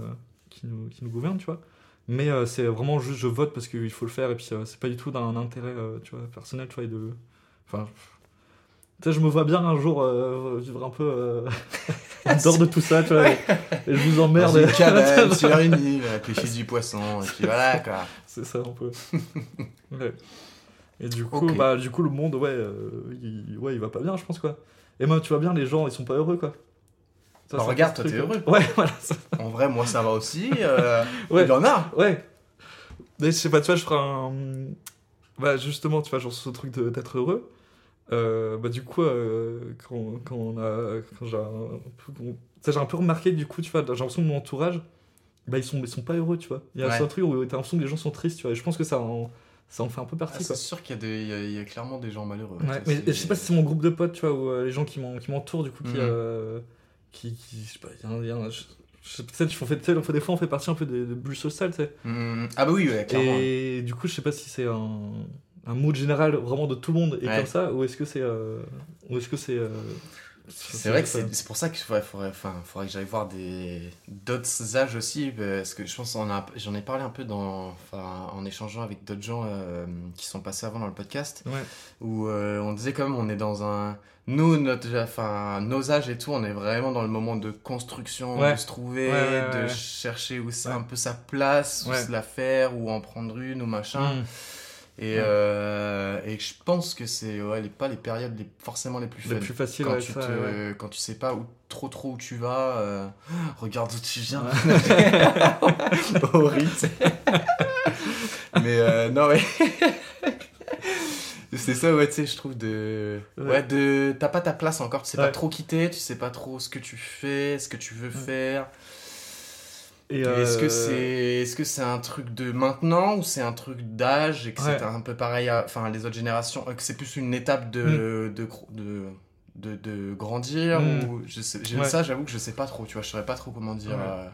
qui nous qui nous gouvernent tu vois mais euh, c'est vraiment juste je vote parce qu'il faut le faire et puis euh, c'est pas du tout d'un intérêt euh, tu vois personnel tu vois et de enfin tu sais je me vois bien un jour vivre un peu en dehors de tout ça tu vois et, et je vous emmerde Dans une cabane, sur une île, à pêcher du poisson, et puis voilà, quoi. C'est ça un peu. ouais. Et du coup, bah, du coup, le monde, ouais, il, ouais, il va pas bien, je pense, quoi. Et même, tu vois bien, les gens, ils sont pas heureux, quoi. Ça, Bah, c'est un regarde, toi, t'es heureux. Ouais, voilà. ça- En vrai, moi, ça va aussi. euh, Ouais. Il y en a. Ouais. Mais je sais pas, tu vois, je ferai un. Bah, justement, tu vois, genre ce truc de- d'être heureux. Euh, bah, du coup, euh, quand, quand on a. Quand j'ai un j'ai un peu remarqué, du coup, tu vois, j'ai l'impression que mon entourage, bah, ils sont, ils sont pas heureux, tu vois. Il y a Ouais. ce truc où t'as l'impression que les gens sont tristes, tu vois. Et je pense que ça en, ça en fait un peu Ah, partie, c'est quoi. sûr qu'il y, y y a clairement des gens malheureux. Ouais, mais c'est- je sais pas si c'est mon groupe de potes, tu vois, ou euh, les gens qui m'en- qui m'entourent, du coup, qui, Mhm. euh, qui, qui, je sais pas, il y a un- il y a peut-être, on fait, on fait des fois, on fait partie un peu des, des bulles sociales, tu sais. Hmm, Ah bah oui, ouais, clairement. Et du coup, je sais pas si c'est un, un mood général vraiment de tout le monde et Ouais. comme ça, ou est-ce que c'est, euh, ou est-ce que c'est, euh, C'est vrai que c'est pour ça qu'il faudrait, faudrait, enfin, faudrait que j'aille voir d'autres âges aussi, parce que je pense j'en ai parlé un peu dans, enfin, en échangeant avec d'autres gens euh, qui sont passés avant dans le podcast, Ouais. où euh, on disait quand même on est dans un, nous notre, enfin, nos âges et tout, on est vraiment dans le moment de construction, Ouais. de se trouver, Ouais, de chercher où c'est un peu sa place, où se la faire, ou en prendre une ou machin. Mm. Et, euh, et je pense que c'est ouais, les, pas les périodes les, forcément les plus Le fun. plus facile, quand, ouais, tu ça, te, ouais. quand tu sais pas où, trop trop où tu vas, euh, regarde où tu viens. Horrible. Mais euh, non, ouais. C'est ça, ouais, tu sais, je trouve de. Ouais. De. T'as pas ta place encore, tu sais pas trop quitter, tu sais pas trop ce que tu fais, ce que tu veux faire. Est-ce que euh, c'est est -ce c'est un truc de maintenant ou c'est un truc d'âge et que Ouais. c'est un peu pareil à enfin, les autres générations, euh, que c'est plus une étape de, de, gro- de, de, de grandir Mm. ou je sais, Ouais. ça j'avoue que je sais pas trop, tu vois, je saurais pas trop comment dire. Ouais. euh,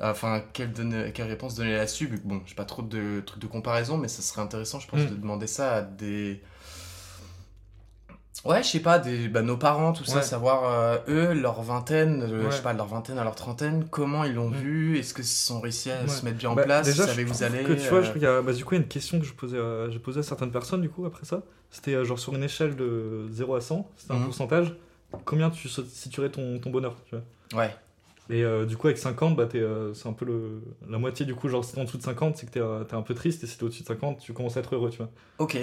Enfin, quelle, donner- quelle réponse donner là-dessus que, Bon, j'ai pas trop de trucs de comparaison, mais ça serait intéressant, je pense, Mm. de demander ça à des. Ouais, je sais pas, des, bah, nos parents, tout ça, savoir euh, eux, leur vingtaine, euh, je sais pas, leur vingtaine à leur trentaine, comment ils l'ont Mm. vu, est-ce qu'ils ont réussi à Ouais. se mettre bien en Bah, place, déjà, je vous allez. Que, tu vois, je euh, qu'il y a- bah, du coup, il y a une question que je posais, à- j'ai posée à certaines personnes, du coup, après ça. C'était euh, genre sur une échelle de 0 à 100, c'était un Mhm. pourcentage. Combien tu situerais ton, ton bonheur, tu vois? Ouais, Et euh, du coup, avec 50, bah, euh, c'est un peu le, la moitié, du coup, genre, si t'es en dessous de 50, c'est que t'es, euh, t'es un peu triste, et si t'es au-dessus de 50, tu commences à être heureux, tu vois? ok.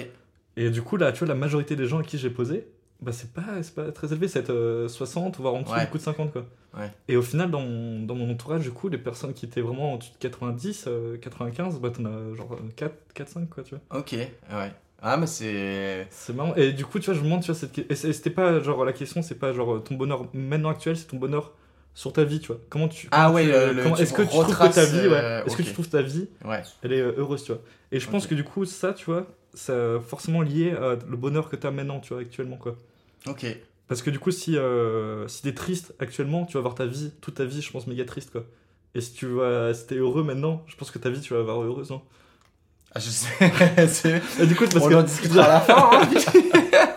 Et du coup, là, tu vois, la majorité des gens à qui j'ai posé, bah, c'est pas, pas très élevé, c'est euh, 60, voire en dessous Ouais. du coup de 50, quoi. Ouais. Et au final, dans mon, dans mon entourage, du coup, les personnes qui étaient vraiment en dessous de 90, euh, 95, bah, t'en as genre 4, 4, 5, quoi, tu vois. Ok, ouais. Ah, mais c'est. C'est marrant. Et du coup, tu vois, je me demande, tu vois, cette... et c'était pas, genre, la question, c'est pas, genre, ton bonheur maintenant actuel, c'est ton bonheur sur ta vie, tu vois. Comment tu... Ah ouais, Est-ce que tu trouves que ta vie, ouais, euh, est-ce que tu trouves ta vie, Ouais. elle est euh, heureuse, tu vois. Et je pense que du coup, ça, tu vois, c'est forcément lié à le bonheur que t'as maintenant, tu vois, actuellement, quoi. Ok. Parce que du coup, si, euh, si t'es triste actuellement, tu vas avoir ta vie, toute ta vie, je pense, méga triste, quoi. Et si tu vas, si t'es heureux maintenant, je pense que ta vie, tu vas avoir heureuse, non Ah, je sais. Et du coup, parce On que... en discutera à la fin, hein.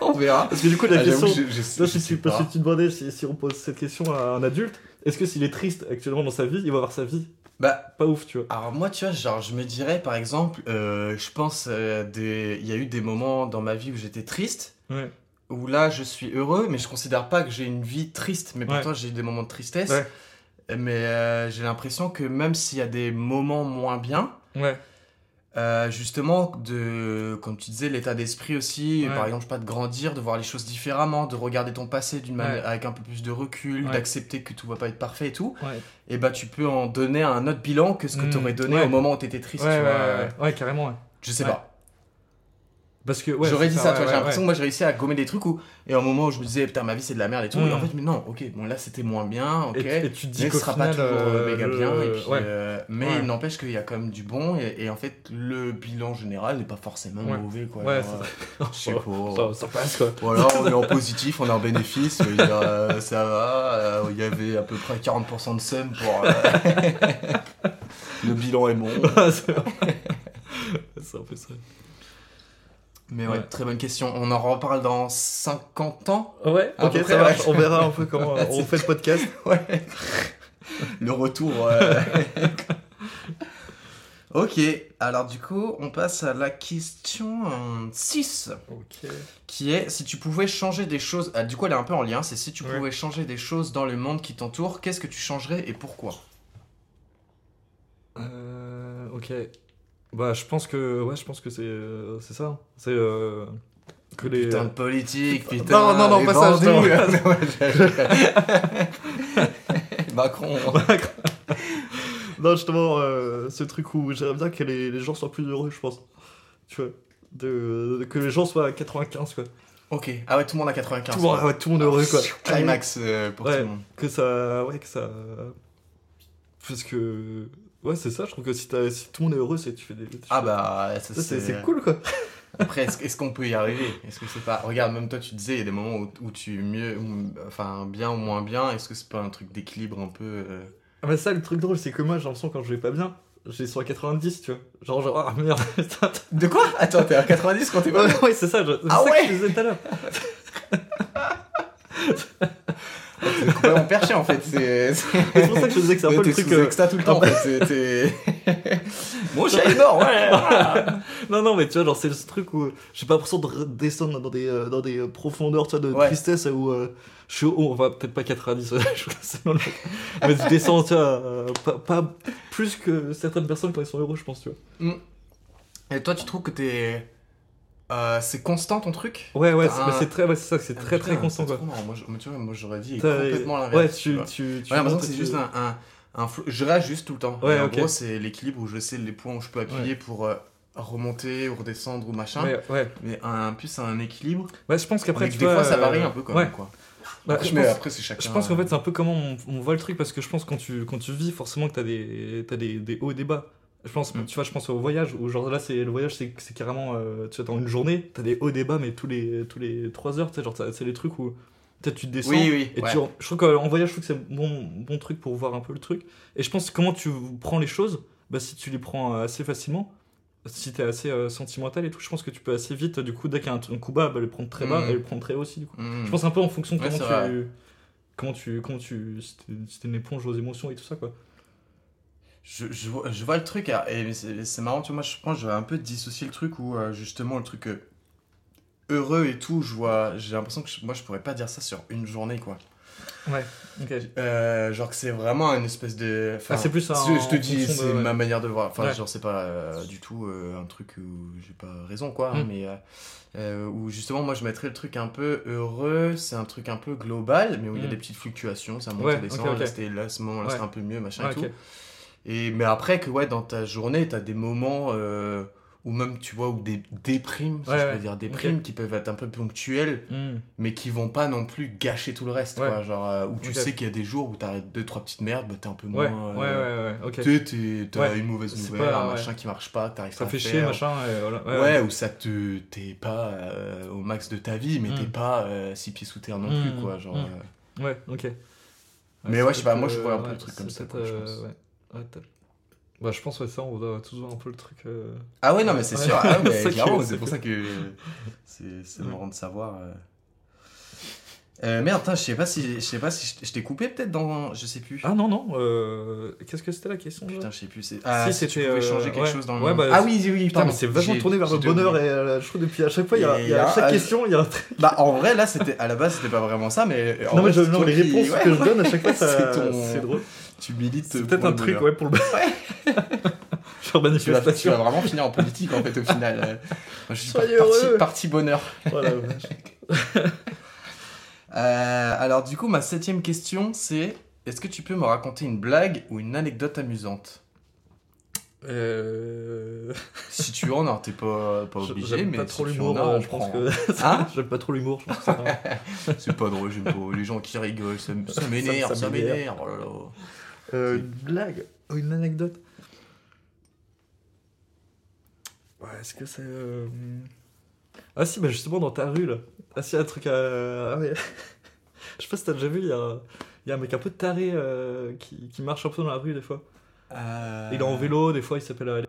On verra. Parce que du coup, la Ah, question... que je, je, Là, je si tu, parce que tu demandais si, si on pose cette question à un adulte, est-ce que s'il est triste actuellement dans sa vie, il va avoir sa vie? Bah, pas ouf, tu vois Alors moi, tu vois, genre, je me dirais, par exemple, euh, je pense, euh, des... il y a eu des moments dans ma vie où j'étais triste, Ouais. où là, je suis heureux, mais je considère pas que j'ai une vie triste, mais Ouais. pourtant, j'ai eu des moments de tristesse. Ouais. Mais euh, j'ai l'impression que même s'il y a des moments moins bien, Ouais. Euh, justement, de, comme tu disais, l'état d'esprit aussi, Ouais. par exemple, je sais pas, de grandir, de voir les choses différemment, de regarder ton passé d'une Ouais. manière avec un peu plus de recul, Ouais. d'accepter que tout va pas être parfait et tout, Ouais. et bah tu peux en donner un autre bilan que ce que Mm. tu aurais donné Ouais. au moment où tu étais triste. Ouais, tu vois. ouais, ouais. Ouais, carrément, ouais. Je sais pas. Parce que, ouais, J'aurais dit ça, ouais, tu vois, j'ai ouais, l'impression ouais. que moi j'ai réussi à gommer des trucs où, et au moment où je me disais, putain, ma vie c'est de la merde et tout, Mm. et en fait, mais non, ok, bon là c'était moins bien, ok. Et, et tu te dis ce sera final, pas toujours euh, méga le- bien, et puis, ouais. euh, mais Ouais. il n'empêche qu'il y a quand même du bon, et, et en fait, le bilan général n'est pas forcément Ouais. mauvais, quoi. Ouais, euh, sais pas. ça, ça passe, quoi. Voilà, on est en positif, on est en bénéfice, euh, ça va, euh, il y avait à peu près 40% de somme pour. euh, le bilan est bon. c'est c'est un peu ça. Mais ouais, Ouais. très bonne question. On en reparle dans 50 ans Ouais, À ok, peu ça près, marche. ouais. On verra un peu comment on fait le podcast. Ouais. Le retour. euh. ok, alors du coup, on passe à la question 6, Ok. qui est si tu pouvais changer des choses. ah, du coup, elle est un peu en lien. C'est si tu Ouais. pouvais changer des choses dans le monde qui t'entoure, qu'est-ce que tu changerais et pourquoi? Euh, ok. Bah, je pense que, ouais, je pense que c'est, euh, c'est ça. C'est euh, que les. Putain de politique, putain. Non, non, non, les pas ça. Ouais, j'ai- Macron. non, justement, euh, ce truc où j'aimerais bien que les, les gens soient plus heureux, je pense. Tu vois. De, de- que les gens soient à 95, quoi. Ok. Ah ouais, tout le monde a 95. Tout le monde, ouais, tout le monde heureux, quoi. Climax euh, pour Ouais. tout le monde. Que ça. Ouais, que ça. Parce que. Ouais, c'est ça, je trouve que si, t'as- si tout le monde est heureux, c'est que tu fais des. tu Ah fais- bah, ça, Ça, c'est cool, quoi. Après, est-ce, qu'on peut y arriver? Est-ce que c'est pas. Regarde, même toi, tu disais, il y a des moments où, où tu mieux. où- enfin, bien ou moins bien. Est-ce que c'est pas un truc d'équilibre un peu. euh, Ah bah ça, le truc drôle, c'est que moi, j'ai l'impression quand je vais pas bien, j'ai sur 90, tu vois. Genre, genre, ah merde. De quoi? Attends, t'es à 90 quand t'es pas. Ouais, ouais, c'est ça, je- Ah ça que je disais tout à l'heure. C'est complètement perché en fait. C'est pour ça que je disais que c'est un peu le truc. sous euh, exta tout le temps en fait. Mon chat est mort, ouais. non, non, mais tu vois, genre, c'est ce truc où j'ai pas l'impression de redescendre dans des, euh, dans des profondeurs, tu vois, de tristesse où euh, je suis haut, enfin, peut-être pas 90, je crois que c'est dans le- mais je descends, tu vois, euh, pas, pas plus que certaines personnes quand ils sont heureux, je pense, tu vois. Et toi, tu trouves que t'es. Euh, c'est constant ton truc Ouais, ouais, c'est un- c'est très, ouais, c'est ça, c'est Ah, très, putain, très constant, quoi. marrant. Moi, je- moi, tu vois, moi, j'aurais dit complètement l'inverse. Ouais, tu tu, tu, tu Ouais, montes que c'est tu- juste un, un, un flou- Je réajuste tout le temps. Ouais, en gros, c'est l'équilibre où je sais les points où je peux appuyer pour euh, remonter ou redescendre ou machin. Ouais. Mais un, plus, c'est un équilibre. Ouais, je pense qu'après, tu des vois, fois, ça euh, varie un peu quand ouais. même. Quoi. Bah, je pense- après, c'est chacun. Je pense qu'en fait, c'est un peu comment on, on voit le truc parce que je pense quand tu, quand tu vis, forcément que t'as des, t'as des, des hauts et des bas. Je pense, Mm. tu vois, je pense au voyage où, genre là, c'est le voyage, c'est c'est carrément, euh, tu vois, dans une journée, t'as des hauts et des bas, mais tous les, tous les 3 heures, tu sais, genre, c'est les trucs où peut-être tu descends. Oui, oui. Et ouais. tu, je trouve qu'en voyage, je trouve que c'est bon, bon truc pour voir un peu le truc. Et je pense que comment tu prends les choses, bah, si tu les prends euh, assez facilement, si t'es assez euh, sentimental et tout, je pense que tu peux assez vite, du coup, dès qu'il y a un, un coup bas, bah, le prendre très bas Mm. et le prendre très haut aussi, du coup. Mm. Je pense un peu en fonction de Ouais, comment tu. Comment tu. Comment tu. Si t'es une éponge aux émotions et tout ça, quoi. Je, je, vois, je vois le truc, et c'est marrant, tu vois, moi je pense que j'avais un peu dissocié le truc où euh, justement le truc euh, heureux et tout, je vois, j'ai l'impression que je- moi je pourrais pas dire ça sur une journée quoi. Ouais, ok. Euh, genre que c'est vraiment une espèce de. enfin, Ah, c'est plus un- Je, je te dis, c'est de- ma manière de voir. Enfin, Ouais. genre c'est pas du tout un truc où j'ai pas raison quoi, hein, Mm. mais où justement moi je mettrais le truc un peu heureux, c'est un truc un peu global, mais où il y a Mm. des petites fluctuations, ça monte, Ouais, ça descend, ok, ok. là c'était là ce moment-là Ouais. c'était un peu mieux, machin et tout. Et, mais après, que ouais, dans ta journée, tu as des moments euh, où même, tu vois, ou des déprimes, si Ouais, je ouais. peux dire, déprimes qui peuvent être un peu ponctuelles, Hmm. mais qui vont pas non plus gâcher tout le reste, Ouais. quoi. Genre, euh, où tu Ok. sais qu'il y a des jours où tu as deux, trois petites merdes, bah, t'es un peu moins. ouais, euh, ouais, ouais, ok. Tu Ouais. une mauvaise nouvelle, pas- un machin qui marche pas, t'arrives Ça pas fait à chier, faire. machin, et voilà. Ouais, ou ça te. T'es pas euh, au max de ta vie, mais Mm. t'es pas euh, six pieds sous terre non Mm, plus, quoi. Genre. mm. euh, ouais, ok. Mais ouais, je sais pas, moi, je vois un peu le truc comme ça, je pense. Ouais. T'as- bah, je pense, ouais, ça, on doit tous voir un peu le truc. euh, Ah ouais, non, mais c'est Ouais. sûr. Ah, mais C'est clairement, pour que- ça que c'est marrant de savoir. euh. Euh, merde, je sais pas si je sais pas si je- t'ai coupé peut-être dans je sais plus. Ah non, non, euh, qu'est-ce que c'était la question Putain, je sais plus. c'est- Ah, Si, si, tu pouvais euh, changer quelque ouais. chose dans le Ouais, bah, ah oui, oui, oui, Putain, mais c'est vachement tourné vers le bonheur et euh, je trouve depuis à chaque fois, il y a, y a- chaque ah, question, il y a un truc. Bah en vrai là c'était à la base c'était pas vraiment ça mais en Non, vrai, mais je- non, les réponses ouais, que je donne à chaque fois, ça- C'est ton- c'est drôle. Tu milites C'est peut-être un truc, ouais, pour le Genre Tu vas, tu manifestation. vas vraiment finir en politique en fait au final. Euh, je suis Soyez parti, bonheur. Voilà, ouais. Euh, alors du coup, ma septième question, c'est est-ce que tu peux me raconter une blague ou une anecdote amusante? Euh... Si tu en as, t'es pas, pas je- obligé, J'aime mais pas si trop tu l'humour, en as, euh, je pense que. Hein J'aime pas trop l'humour, je pense que ça va. C'est pas drôle, j'aime pas. Les gens qui rigolent, ça, m- ça m'énerve, Ça- ça ça m'énerve. m'énerve. Oh là là. Euh, une blague ou une anecdote Ouais, est-ce que c'est. euh, Ah si, bah justement dans ta rue là. Ah si, un truc à. Ah, ouais. Je sais pas si t'as déjà vu, il y a, y a un mec un peu taré euh, qui, qui marche un peu dans la rue des fois. Il est en vélo, des fois il s'appelle.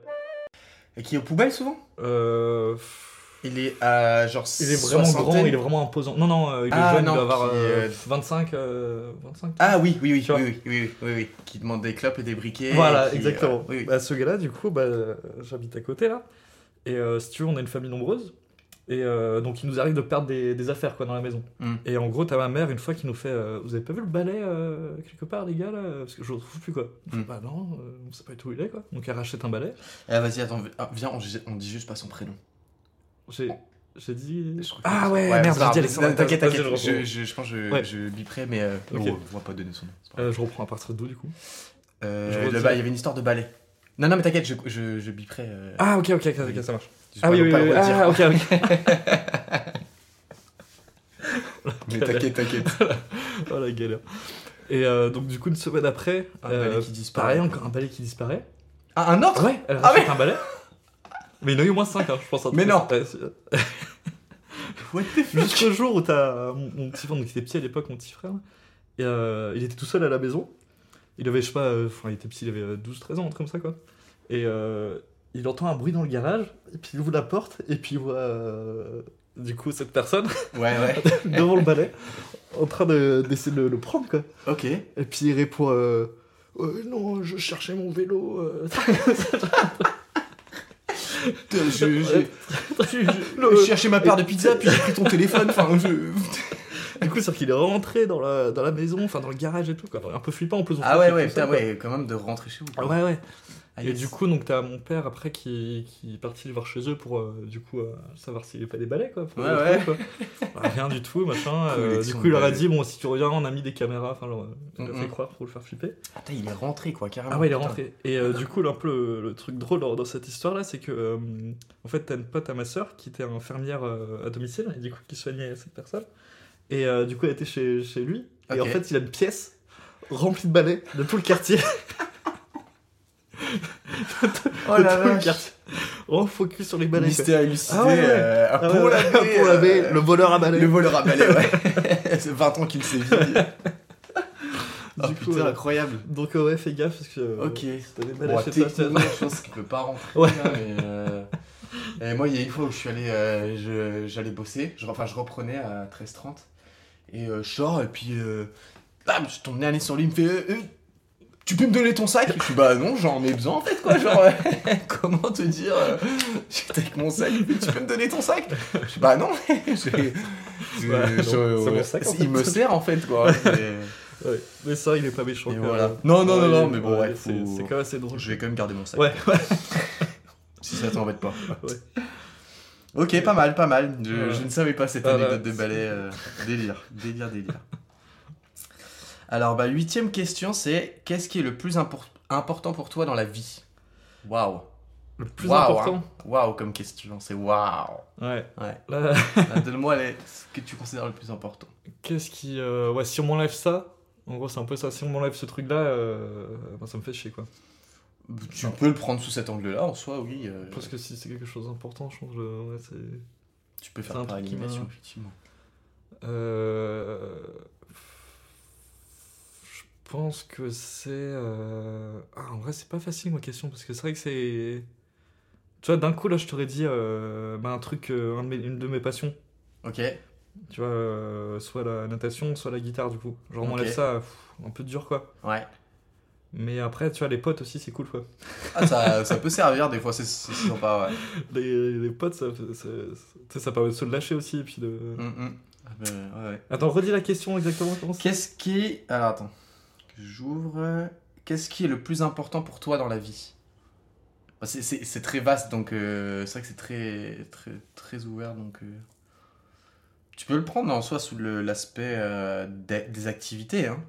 Et qui est aux poubelles souvent? Euh... Il est à genre Il est vraiment grand, il est vraiment imposant. Non, non, euh, il est Ah, jeune, non, il doit avoir euh, euh, 25, euh, 25. Ah oui, oui, oui, oui, oui, oui, oui, oui, qui demande des clopes et des briquets. Voilà, qui, exactement. euh, oui. Bah, ce gars-là, du coup, bah, euh, j'habite à côté là. Et euh, si tu veux, on est une famille nombreuse. Et euh, donc, il nous arrive de perdre des, des affaires quoi, dans la maison. Mm. Et en gros, t'as ma mère une fois qui nous fait euh, Vous avez pas vu le balai euh, quelque part, les gars là? Parce que je le trouve plus quoi. Mm. Bah non, euh, on sait pas du tout où il est quoi. Donc, elle rachète un balai. Ah, vas-y, attends, ah, viens, on, on dit juste pas son prénom. J'ai j'ai dit. Ah ouais, merde, c'est j'ai dit Alexandre. T'inquiète, t'inquiète, je je, je, pense que je, Ouais. je biperai, mais euh, Ok. oh, on va pas donner son nom. Euh, je reprends à partir d'où du coup Euh, le ba- il y avait une histoire de balai. Non, non, mais t'inquiète, je, je, je biperai. euh, Ah, ok, ok, ok, ok, ça marche. Ah oui, oui, oui. Ah, ok, ok. Mais t'inquiète, t'inquiète. oh la galère. Et euh, donc, du coup, une semaine après, Un euh, balai qui disparaît. pareil, encore un balai qui disparaît. Ah, un autre? Ouais, elle Ah un balai. Mais il y en a eu au moins 5, hein, je pense. Mais non. What the Jusqu'au jour où t'as mon, mon petit frère, donc il était petit à l'époque, mon petit frère, et euh, il était tout seul à la maison. Il avait, je sais pas, euh, enfin, il était petit, il avait euh, 12-13 ans, un truc comme ça, quoi. Et euh, il entend un bruit dans le garage, et puis il ouvre la porte, et puis il voit euh, du coup, cette personne Ouais, ouais. devant le balai, en train de- d'essayer de le prendre, quoi. Ok. Et puis il répond euh, Non, je cherchais mon vélo. euh. Je cherchais ma paire de pizza, puis j'ai pris ton téléphone. Enfin, je. Du coup, c'est qu'il est rentré dans la, dans la maison, enfin dans le garage et tout, quoi. Un peu flippant en plus. Ah ouais, ouais, putain, ouais, quand même de rentrer chez vous. Ah ouais, ouais. Ah, Et yes. du coup, donc t'as mon père après qui, qui est parti le voir chez eux pour euh, du coup euh, savoir s'il avait pas des balais quoi. pour Ouais, ouais. truc, quoi. Bah, rien du tout, machin. euh, du coup, il leur a dit bon, si tu reviens, on a mis des caméras. Enfin, a Mhm. fait croire pour le faire flipper. Attends, il est rentré, quoi, carrément. Ah ouais, il est putain. rentré. Et du coup, là, un peu le, le truc drôle dans, dans cette histoire-là, c'est que, en fait, t'as une pote à ma soeur qui était infirmière à domicile, et du coup, qui soignait cette personne. Et euh, du coup, elle était chez, chez lui. Et Ok. en fait, il a une pièce remplie de balais de tout le quartier. Oh de la tout le vache. quartier. Oh, focus sur les balais. quoi. Mystère élucidé. Ah ouais, ouais. euh, Ah pour ouais, pour euh, le voleur à balais. Le voleur à balai, ouais. C'est 20 ans qu'il sévit. Oh Du coup, putain, ouais. incroyable. Donc, euh, ouais, fais gaffe parce que. euh, Ok. si t'as des balais Bon, chez toi, techniquement, je pense qu'il peut pas rentrer. Ouais. là, mais, euh, et moi, il y a une fois où je suis allé, euh, j'allais bosser, je, enfin, je reprenais à 13h30, et euh, je sors, et puis, euh, bam, je tombe nez sur lui, il me fait, euh, tu peux me donner ton sac? Je suis bah non, j'en ai besoin en fait, quoi, genre, euh, comment te dire, euh, j'étais avec mon sac, tu peux me donner ton sac? Je suis bah non, il me sert en fait, quoi. Et- Ouais. Mais ça, il est pas méchant. Voilà. Non, non, non, non, mais bon, ouais, c'est quand même assez drôle. je vais quand même garder mon sac. Ouais, ouais. Si ça t'embête pas. Ouais. Ok, pas mal, pas mal. Je, Ouais. je ne savais pas cette Ah, anecdote là, de balai. euh, délire, délire, délire. Alors, bah, huitième question, c'est qu'est-ce qui est le plus impor- important pour toi dans la vie? Waouh. Le plus important? hein. Waouh comme question, c'est waouh. Ouais. Ouais. Là, Ah, Donne-moi les- ce que tu considères le plus important. qu'est-ce qui. euh, Ouais, si on m'enlève ça, en gros, c'est un peu ça. Si on m'enlève ce truc-là, euh, bah, ça me fait chier, quoi. Tu peux le prendre sous cet angle-là, en soi, oui. euh, Parce que si c'est quelque chose d'important, je pense que ouais, c'est. tu peux faire par animation, m'a- effectivement. Euh... Je pense que c'est. euh, Ah, en vrai, c'est pas facile ma question parce que c'est vrai que c'est. Tu vois, d'un coup, là, je t'aurais dit euh, bah, un truc, un de mes- une de mes passions. Ok. Tu vois, soit la natation, soit la guitare, du coup. Genre, on m'enlève Ok. ça, pff, un peu dur, quoi. Ouais. Mais après, tu vois, les potes aussi, c'est cool, quoi. Ah, ça, ça peut servir des fois, c'est sympa, ouais. Les, les potes, ça, ça, ça- permet de se lâcher aussi. Et puis de... Mm, mm. Ah, bah, ouais, ouais. Attends, redis la question exactement. Qu'est-ce qui. Alors attends. J'ouvre. Qu'est-ce qui est le plus important pour toi dans la vie? Bah, c'est- très vaste, donc euh, c'est vrai que c'est très, très, très ouvert. Donc, euh, Tu peux le prendre en soi sous l'aspect euh, des, des activités. Hein.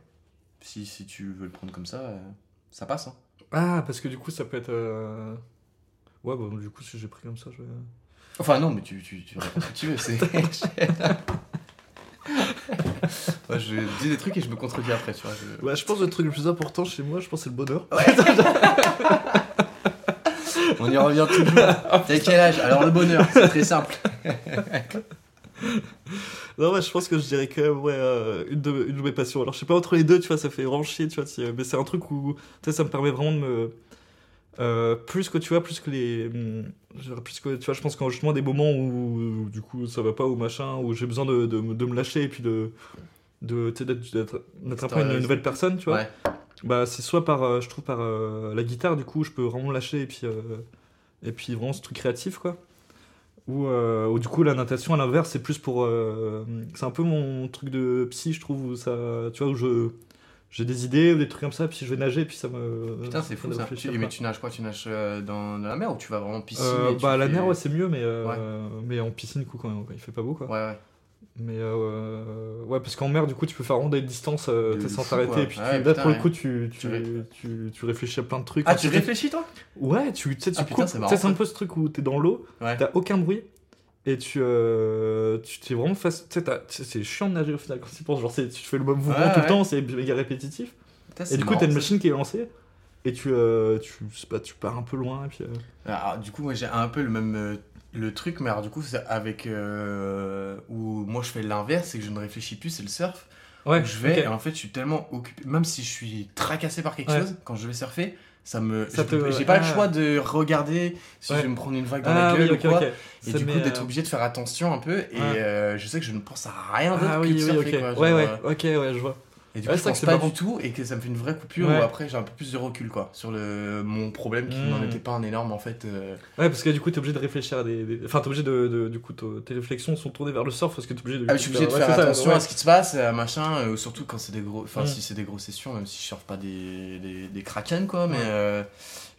Si, si tu veux le prendre comme ça, euh, ça passe. Hein. Ah, parce que du coup, ça peut être. euh, Ouais, bah, du coup, si j'ai pris comme ça, je vais. Enfin, non, mais tu, tu, tu ce que tu veux. c'est- Ouais, je dis des trucs et je me contredis après, tu vois. je- Bah, je pense que le truc le plus important chez moi, je pense, c'est le bonheur. On y revient toujours. T'as quel âge? Alors le bonheur, c'est très simple. Non, ouais, je pense que je dirais quand même, ouais, euh, une, de, une de mes passions. Alors, je sais pas, entre les deux, tu vois, ça fait vraiment chier, tu vois, si- mais c'est un truc où, tu sais, ça me permet vraiment de me. euh, plus que tu vois, plus que les. dirais plus que tu vois, je pense qu'en justement des moments où, où, du coup ça va pas ou machin, où j'ai besoin de, de, me- de me lâcher et puis de. d'être un peu une, nouvelle personne, tu vois. Ouais. Bah, c'est soit par, euh, je trouve, par euh, la guitare, du coup, je peux vraiment me lâcher et puis, euh, et puis vraiment ce truc créatif, quoi. Ou, euh, ou du coup, la natation, à l'inverse, c'est plus pour. euh, c'est un peu mon truc de psy, je trouve, où ça. Tu vois, où je. J'ai des idées ou des trucs comme ça, puis je vais nager, puis ça me. Putain, c'est fou fait ça. Tu- mais tu nages quoi? Tu nages euh, dans, dans la mer ou tu vas vraiment en piscine Euh, bah, la fais- mer, ouais, c'est mieux, mais, euh, mais en piscine, du coup, quand, quand il fait pas beau, quoi. Ouais, ouais. Mais euh, ouais, parce qu'en mer, du coup, tu peux faire distances euh, De t'es sans t'arrêter. Et puis, tu- Ouais, là, pour le coup, tu, tu, Tu tu, réfléchis à plein de trucs. Ah, tu tu- réfléchis toi Ouais, tu tu sais, tu Ah, coupes. c'est un peu ce truc où t'es dans l'eau, Ouais. t'as aucun bruit. Et tu euh, tu t'es vraiment face. Tu sais, c'est chiant de nager au final quand tu penses. Genre, c'est- tu fais le même mouvement Ouais, tout ouais. le temps, c'est méga répétitif. Putain, Et du coup, t'as une machine qui est lancée. Et tu, euh, tu, pas, tu pars un peu loin. Et puis, euh, Alors, du coup, moi j'ai un peu le même euh, le truc, mais alors, du coup, c'est avec euh, où moi je fais l'inverse, c'est que je ne réfléchis plus, c'est le surf. Ouais, je vais et en fait je suis tellement occupé même si je suis tracassé par quelque Ouais. chose quand je vais surfer ça me Ça te- j'ai pas le ah. choix de regarder si Ouais. je vais me prendre une vague dans Ah la gueule oui, ou quoi ok. et Ça du coup euh, d'être obligé de faire attention un peu et euh, je sais que je ne pense à rien d'autre Ah que oui, de surfer quoi, ouais, genre, ouais, euh, ok, ouais, je vois. Et du coup je pense que pas du tout et que ça me fait une vraie coupure Ouais. où après j'ai un peu plus de recul quoi sur le mon problème qui n'en était pas un énorme en fait euh, Ouais, parce que du coup, t'es obligé de réfléchir à des. des- Enfin, t'es obligé de, de- Du coup, tes réflexions sont tournées vers le surf parce que t'es obligé de. Ah, je suis obligé de ouais, faire ça, attention à ce qui se passe, à machin, euh, surtout quand c'est des gros, enfin Mm. si c'est des grosses sessions, même si je surfe pas des, des, des kraken quoi, mais euh,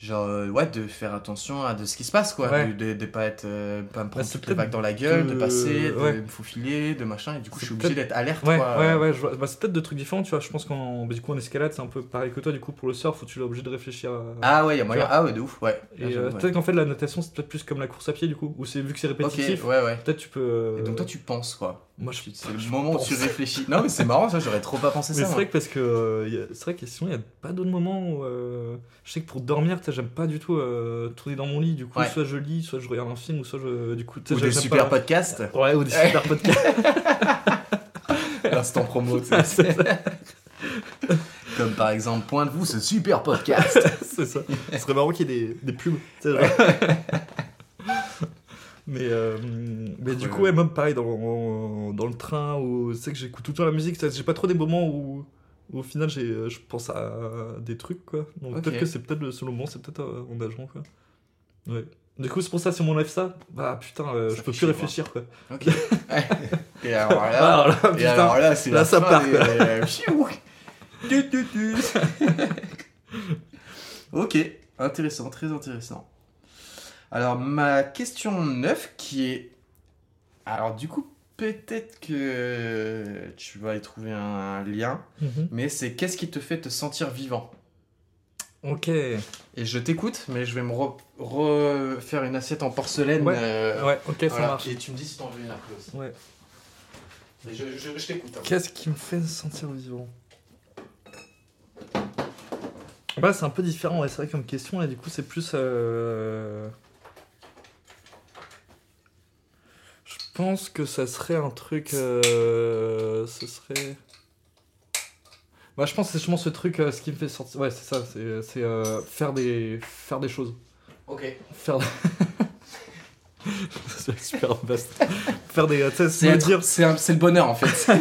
genre euh, ouais de faire attention à de ce qui se passe quoi, Ouais. de, de, de pas être, euh, pas me prendre c'est toutes les vagues dans la gueule, de, de- passer, de ouais. me faufiler, de machin, et du coup je suis obligé d'être alerte Ouais, quoi. ouais, ouais, je vois. Bah, c'est peut-être deux trucs différents, tu vois. Je pense qu'en bah, du coup, en escalade, c'est un peu pareil que toi. Du coup, pour le surf, où tu es obligé de réfléchir à. Ah ouais, y a moyen, ah ouais de ouf, ouais. Et euh, peut-être qu'en fait, la natation, c'est peut-être plus comme la course à pied, du coup. Ou c'est vu que c'est répétitif, ouais ouais. peut-être tu peux. euh, Et donc toi tu penses quoi Moi, je. C'est le moment où tu réfléchis. Non mais c'est marrant ça, j'aurais trop pas pensé Mais ça. c'est vrai que parce que euh, y a- c'est vrai que sinon il y a pas d'autres moments où euh, je sais que pour dormir j'aime pas du tout euh, tourner dans mon lit du coup Ouais. soit je lis soit je regarde un film ou soit je du coup Ou des pas- super podcasts, ouais ou des super podcasts l'instant promo, tu sais. c'est comme par exemple Point de vous, ce super podcast. c'est ça. ce serait marrant qu'il y ait des, des pubs tu sais, genre. Mais euh, mais du coup ouais même pareil dans, dans le train où c'est que j'écoute tout le temps la musique j'ai pas trop des moments où où au final j'ai je pense à des trucs quoi. Donc peut-être que c'est peut-être le seul moment c'est peut-être euh, en nageant quoi. Ouais. Du coup c'est pour ça si on m'enlève ça bah putain euh, je peux plus réfléchir quoi. Ok. et alors là, alors là, et putain alors là, c'est là, la ça part, euh, ok, intéressant, très intéressant. Alors, ma question 9 qui est... Alors, du coup, peut-être que tu vas y trouver un lien, Mhm. mais c'est qu'est-ce qui te fait te sentir vivant? Ok Et je t'écoute, mais je vais me re- refaire une assiette en porcelaine. Ouais. euh, ouais ok ça marche Et tu me dis si t'en veux une après aussi. ouais Et je je- je t'écoute. hein. Qu'est-ce qui me fait me sentir vivant? Bah, c'est un peu différent, ouais, c'est vrai comme question, là, du coup, c'est plus. euh, Je pense que ça serait un truc. euh, Ce serait. Bah, je pense que c'est justement ce truc, euh, ce qui me fait sortir. Ouais, c'est ça, c'est c'est, euh, faire, des... faire des choses. Ok. Faire. c'est super vaste. Faire des. Tu sais, C'est me être- dire. c'est un- c'est le bonheur en fait.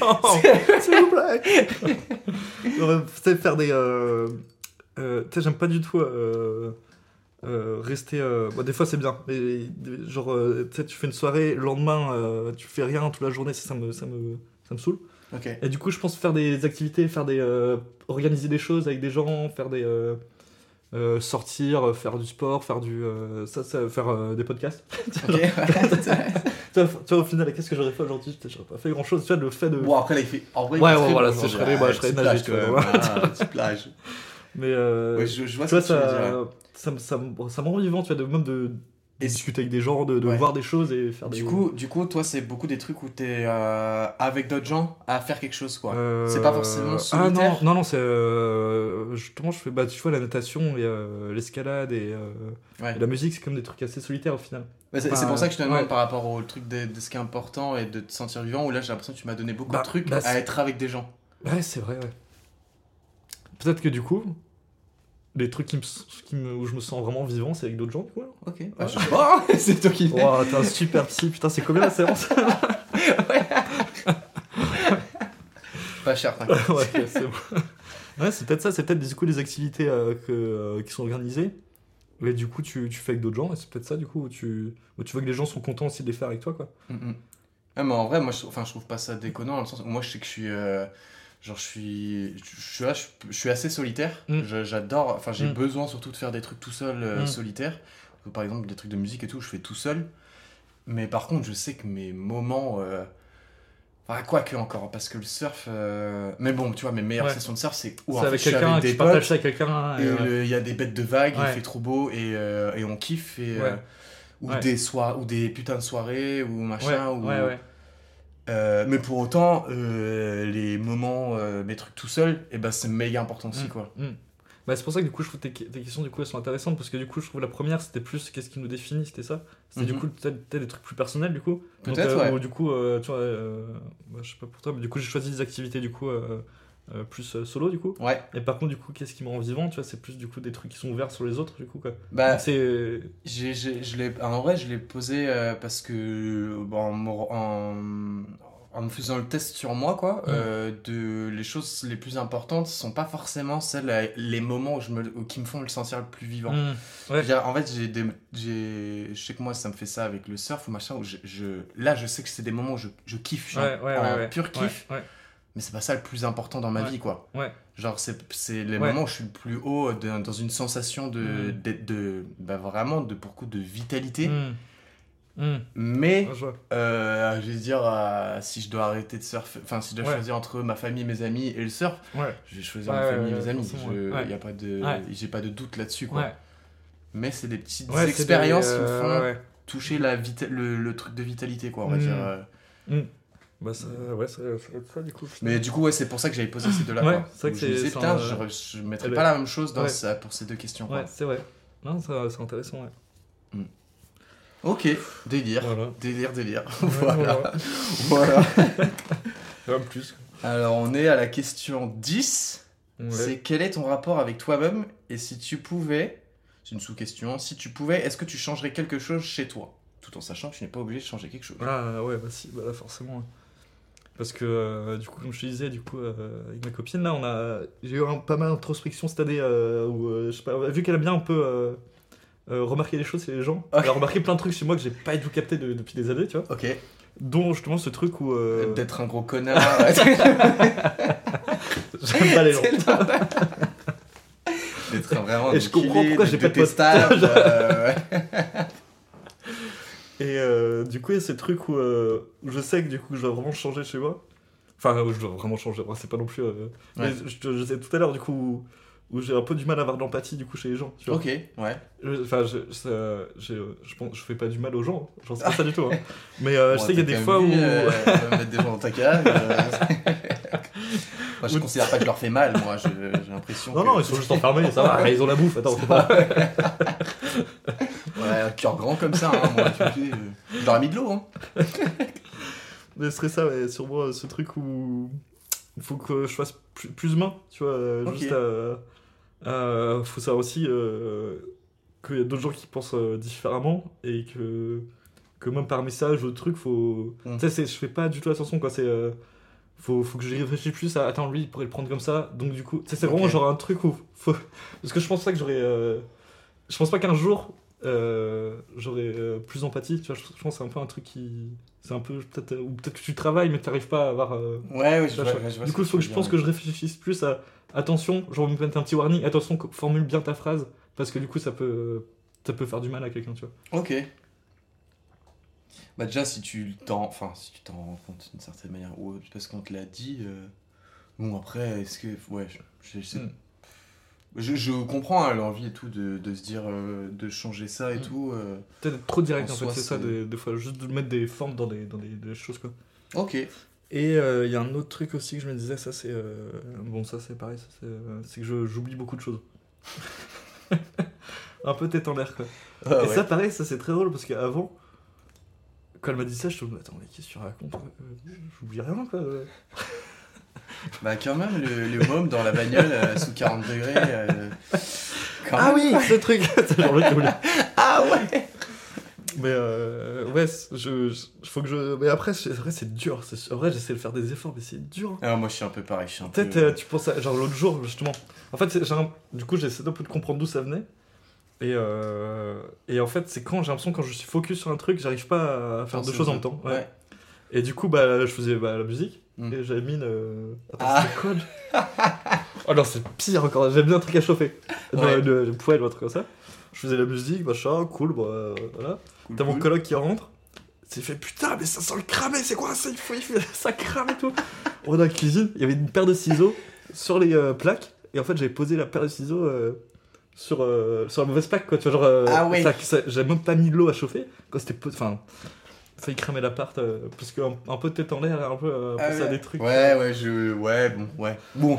Non, s'il vous plaît. Tu sais, faire des. euh, euh, tu sais, j'aime pas du tout euh, euh, rester. euh, bon, des fois, c'est bien, mais genre, euh, tu sais, tu fais une soirée, le lendemain, tu fais rien toute la journée, ça, ça me, ça me, ça me saoule. Et du coup, je pense faire des activités, faire des, organiser des choses avec des gens, faire des. sortir, faire du sport, faire du. ça, ça, faire des podcasts. Tu, vois, tu vois, au final, qu'est-ce que j'aurais fait aujourd'hui? J'aurais pas fait grand chose. Tu vois, le fait de. bon après là il fait. En vrai, Ouais, ouais, voilà, c'est- je serais- serais petite plage, Ah. Mais. euh, Ouais, je, je vois tu ce vois, que tu dire. ça, ça, me- ça, me- ça me rend vivant, tu vois, de, même de, de Et- discuter avec des gens, de, de Ouais. voir des choses et faire des. Du coup, du coup, toi, c'est beaucoup des trucs où t'es euh, avec d'autres gens à faire quelque chose, quoi. Euh, c'est pas forcément Ah solitaire. non, non, non, c'est. euh, justement, je fais. Bah, tu vois, la natation et euh, l'escalade et, euh, la musique, c'est comme des trucs assez solitaires au final. Ouais, c'est Enfin, pour ça que je te demande par rapport au truc de, de ce qui est important et de te sentir vivant. Où là, j'ai l'impression que tu m'as donné beaucoup Bah, de trucs bah, à être avec des gens. Ouais, c'est vrai, ouais. Peut-être que du coup, les trucs qui me, qui me- où je me sens vraiment vivant, c'est avec d'autres gens, du coup. Ok. Ah, je sais pas. c'est toi qui. Wow, t'es un super psy, putain, c'est combien la séance? Pas cher. t'inquiète. Ouais, c'est bon. Ouais, c'est peut-être ça, c'est peut-être du coup des activités euh, que, euh, qui sont organisées. Et du coup, tu, tu fais avec d'autres gens, et c'est peut-être ça, du coup, où tu, où tu vois que les gens sont contents aussi de les faire avec toi, quoi. Mm, mm. Ah, mais en vrai, moi, je, enfin, je trouve pas ça déconnant dans le sens où moi, je sais que je suis. euh, genre, je suis. Je, je je, suis assez solitaire. Mm. J'adore. Enfin, j'ai Mm. besoin surtout de faire des trucs tout seul, euh, Mm. solitaire. Par exemple, des trucs de musique et tout, je fais tout seul. Mais par contre, je sais que mes moments. euh, Enfin, quoi que encore, parce que le surf. euh, Mais bon, tu vois, mes meilleures Ouais. sessions de surf, c'est où en c'est fait, avec je suis quelqu'un, avec tu des partages potes. ça avec quelqu'un. Et ouais. le- il y a des bêtes de vagues, il fait trop beau et, euh, et on kiffe. Et, euh, ou, des ou des putains de soirées ou machin. ouais, ou... Euh, mais pour autant, euh, les moments, euh, mes trucs tout seul, et ben c'est méga important aussi Mm. quoi. Mm. Bah, c'est pour ça que du coup, je trouve tes, tes questions, du coup, elles sont intéressantes parce que du coup, je trouve la première, c'était plus qu'est-ce qui nous définit, c'était ça. C'était du Mhm. coup, peut-être des trucs plus personnels, du coup. Peut-être, ouais. ou du coup, tu vois, bah, je sais pas pour toi, mais du coup, j'ai choisi des activités, du coup, euh, plus euh, solo, du coup. Ouais. Et par contre, du coup, qu'est-ce qui me rend vivant, tu vois, c'est plus du coup des trucs qui sont ouverts sur les autres, du coup, quoi. Bah, c'est. j'ai, j'ai- je l'ai, en vrai, je l'ai posé euh, parce que bon, en, me- en, en me faisant le test sur moi, quoi, Mm. de, les choses les plus importantes sont pas forcément celles, les moments où je me, qui me font me sentir le plus vivant. Hmm. Dire, En fait, j'ai des, j'ai, je sais que moi, ça me fait ça avec le surf ou machin, où je, je- là, je sais que c'est des moments où je, je kiffe, Ouais, ouais, en pur kiff. Mais c'est pas ça le plus important dans ma Ouais. vie, quoi. Ouais. Genre, c'est, c'est les moments où je suis le plus haut de- dans une sensation de, Mm. d'être de, bah, vraiment de beaucoup de vitalité. Hmm. Hmm. Mais, vois. euh, je vais dire, euh, si je dois arrêter de surfer, enfin, si je dois Ouais. choisir entre ma famille, mes amis et le surf, Ouais. je vais choisir Ouais, ma famille et mes amis. Je, y a pas de, j'ai pas de doute là-dessus, quoi. Mais c'est des petites expériences des, qui me euh, font toucher la le, le truc de vitalité, quoi, on va Mm. dire. euh. Bah, ça, ouais, ça, ça va être ça, du coup. Mais du coup, ouais, c'est pour ça que j'avais posé ces deux-là. Ouais, c'est vrai que je me disais, putain, un- je, je mettrais Eh pas ben, la même chose dans ouais. ça, pour ces deux questions. Ouais, c'est vrai. Non, c'est intéressant, ouais. Ok, délire. Voilà. Délire, délire. Ouais, voilà. voilà. En plus. Alors, on est à la question 10. Ouais. C'est quel est ton rapport avec toi-même? Et si tu pouvais, c'est une sous-question, si tu pouvais, est-ce que tu changerais quelque chose chez toi? Tout en sachant que tu n'es pas obligé de changer quelque chose. Ah ouais, bah si, bah là forcément. Parce que euh, du coup, comme je te disais, du coup, euh, avec ma copine, là, on a, j'ai eu un, pas mal d'introspection cette année euh, où, je sais pas, vu qu'elle a bien un peu remarqué les choses chez les gens, Ok. elle a remarqué plein de trucs chez moi que j'ai pas du tout capté de- depuis des années, tu vois. Ok. Dont justement ce truc où D'être un gros connard. j'aime pas les gens. D'être vraiment Et je comprends pourquoi j'ai pas de potes. euh. Et euh, du coup, il y a ces trucs où, euh, je sais que du coup, je dois vraiment changer chez moi. Enfin, où je dois vraiment changer. Moi, c'est pas non plus. euh, Ouais. mais je, je sais tout à l'heure, du coup, où, où j'ai un peu du mal à avoir de l'empathie du coup chez les gens. Tu vois. Ok, ouais. Je- Enfin, je, ça- je pense, je fais pas du mal aux gens. J'en sais pas ça du tout. hein. Mais euh, je sais qu'il y a des fois où. euh, mettre des gens dans ta cave. euh. moi, je Où- considère pas que je leur fais mal, moi. je- J'ai l'impression. Non, que- non, ils sont juste enfermés, ça va, ils ont la bouffe, attends, pas. Un cœur grand comme ça, hein, moi, tu sais, euh, je leur ai mis de l'eau, hein. Mais ce serait ça, ouais, sur moi, ce truc où il faut que je fasse plus, plus humain, tu vois, euh, Ok. juste à, à- faut savoir aussi euh, qu'il y a d'autres gens qui pensent euh, différemment et que, que même par message ou truc, faut. Mm. Tu sais, je fais pas du tout attention, quoi, c'est. euh, faut, faut que j'y réfléchisse plus à attends lui il pourrait le prendre comme ça donc du coup c'est vraiment genre un truc où faut parce que je pense pas que j'aurais euh, je pense pas qu'un jour euh, j'aurais euh, plus d'empathie tu vois je, je pense que c'est un peu un truc qui c'est un peu peut-être ou peut-être que tu travailles mais que t'arrives pas à avoir euh, Ouais, ouais, je vois, je- je du coup il tu faut que je pense que je réfléchisse plus à attention genre me mettre un petit warning attention formule bien ta phrase parce que du coup ça peut ça peut faire du mal à quelqu'un tu vois Ok. Bah déjà, si tu t'en, enfin, si tu t'en rends compte d'une certaine manière, ou parce qu'on te l'a dit, euh, bon après, est-ce que, ouais, je, je, sais- Mm. Je, je comprends hein, l'envie et tout de, de se dire, euh, de changer ça et Mm. tout. euh. peut-être être trop direct En en, fait c'est ça des, des fois juste de mettre des formes dans des dans des, des choses quoi Ok. Et euh, il y a un autre truc aussi que je me disais, ça c'est. euh, Bon, ça c'est pareil, ça, c'est c'est que je- j'oublie beaucoup de choses. un peu tête en l'air quoi. Ah Et ouais. ça pareil, ça c'est très drôle parce qu'avant, quand elle m'a dit ça, je me suis dit, attends, mais qu'est-ce que tu racontes J'oublie rien quoi. Bah quand même, le, le môme dans la bagnole euh, sous 40 degrés. euh, quand Ah même. oui, ce truc C'est genre le. Ah ouais. Mais euh, ouais, c'est- je, je- faut que je. Mais après, c'est vrai, c'est dur. c'est- En vrai, j'essaie de faire des efforts, mais c'est dur. hein. Ah, moi, je suis un peu pareil. Je suis un peu. Peut-être euh, tu penses à. Genre l'autre jour, justement. En fait, c'est- j'ai un- du coup, j'essaie un peu de comprendre d'où ça venait. Et, euh, et en fait, c'est quand j'ai l'impression, quand je suis focus sur un truc, j'arrive pas à faire Penser deux aux choses en même temps. Ouais. Ouais. Et du coup, bah, je faisais bah, la musique. Mm. Et j'avais mis le. Attends, Ah. c'était quoi Oh non, c'est pire encore. J'aime bien un truc à chauffer. Ouais. Le, le, le poêle ou un truc comme ça. Je faisais la musique, machin, cool, bah, euh, voilà. Cool, T'as mon coloc qui rentre. C'est fait putain, mais ça sent le cramé, c'est quoi ça Il faut, il faut- ça crame et tout. On est dans la cuisine, il y avait une paire de ciseaux sur les euh, plaques. Et en fait, j'avais posé la paire de ciseaux euh, sur, euh, sur la mauvaise plaque, quoi. Tu vois, genre. euh, Ah ouais. ça- ça- J'avais même pas mis de l'eau à chauffer. Quand c'était. Enfin. Failli cramer l'appart. euh, parce qu'un un peu de tête en l'air, un peu. euh, Ah penser à ouais. des trucs. Ouais, ouais, je. Ouais, bon, ouais. Bon.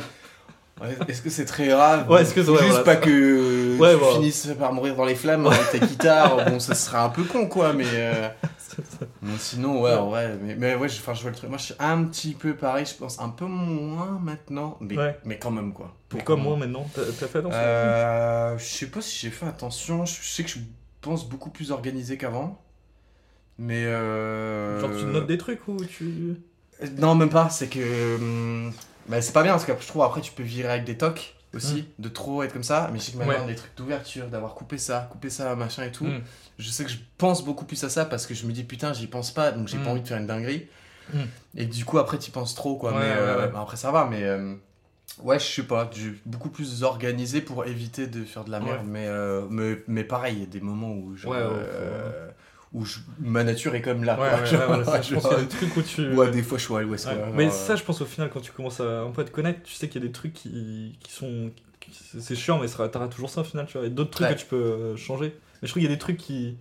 Ouais, Est-ce que c'est très grave? Ouais, est-ce que c'est- Faut ouais, Juste voilà. pas que Ouais, tu voilà. finisses par mourir dans les flammes avec ta guitare. bon, ça serait un peu con, quoi, mais. euh, bon, sinon, ouais, Ouais. Mais, mais ouais, je, enfin, je vois le truc. Moi, je suis un petit peu pareil, je pense. Un peu moins maintenant, mais, Ouais. mais quand même, quoi. Pourquoi moi maintenant T'as t'as fait attention Euh, je sais pas si j'ai fait attention. Je sais que je pense beaucoup plus organisé qu'avant. Mais. Euh... Genre tu notes des trucs ou tu. Non, même pas. C'est que. hum, bah, c'est pas bien parce que je trouve après tu peux virer avec des tocs aussi, de trop être comme ça. Mais je sais que maintenant, Ouais. des trucs d'ouverture, d'avoir coupé ça, coupé ça, machin et tout. Mm. Je sais que je pense beaucoup plus à ça parce que je me dis putain, j'y pense pas donc j'ai Mm. pas envie de faire une dinguerie. Et du coup, après, tu penses trop quoi. Ouais, mais ouais, euh, bah, après, ça va, mais. euh, Ouais, je sais pas, beaucoup plus organisé pour éviter de faire de la merde, mais, euh, mais, mais pareil, il y a des moments où, genre, Ouais, ouais, euh, où je- ma nature est comme là. Ouais, quoi. ouais, Genre, ouais, voilà, je pense genre, qu'il y a des trucs où tu. ouais, des fois je suis à l'ouest. Mais ça, je pense au final, quand tu commences à un peu te connaître, tu sais qu'il y a des trucs qui, qui sont. c'est- chiant, mais t'auras toujours ça au final, tu vois. Et d'autres trucs que tu peux euh, changer. Mais je trouve qu'il y a des trucs qui.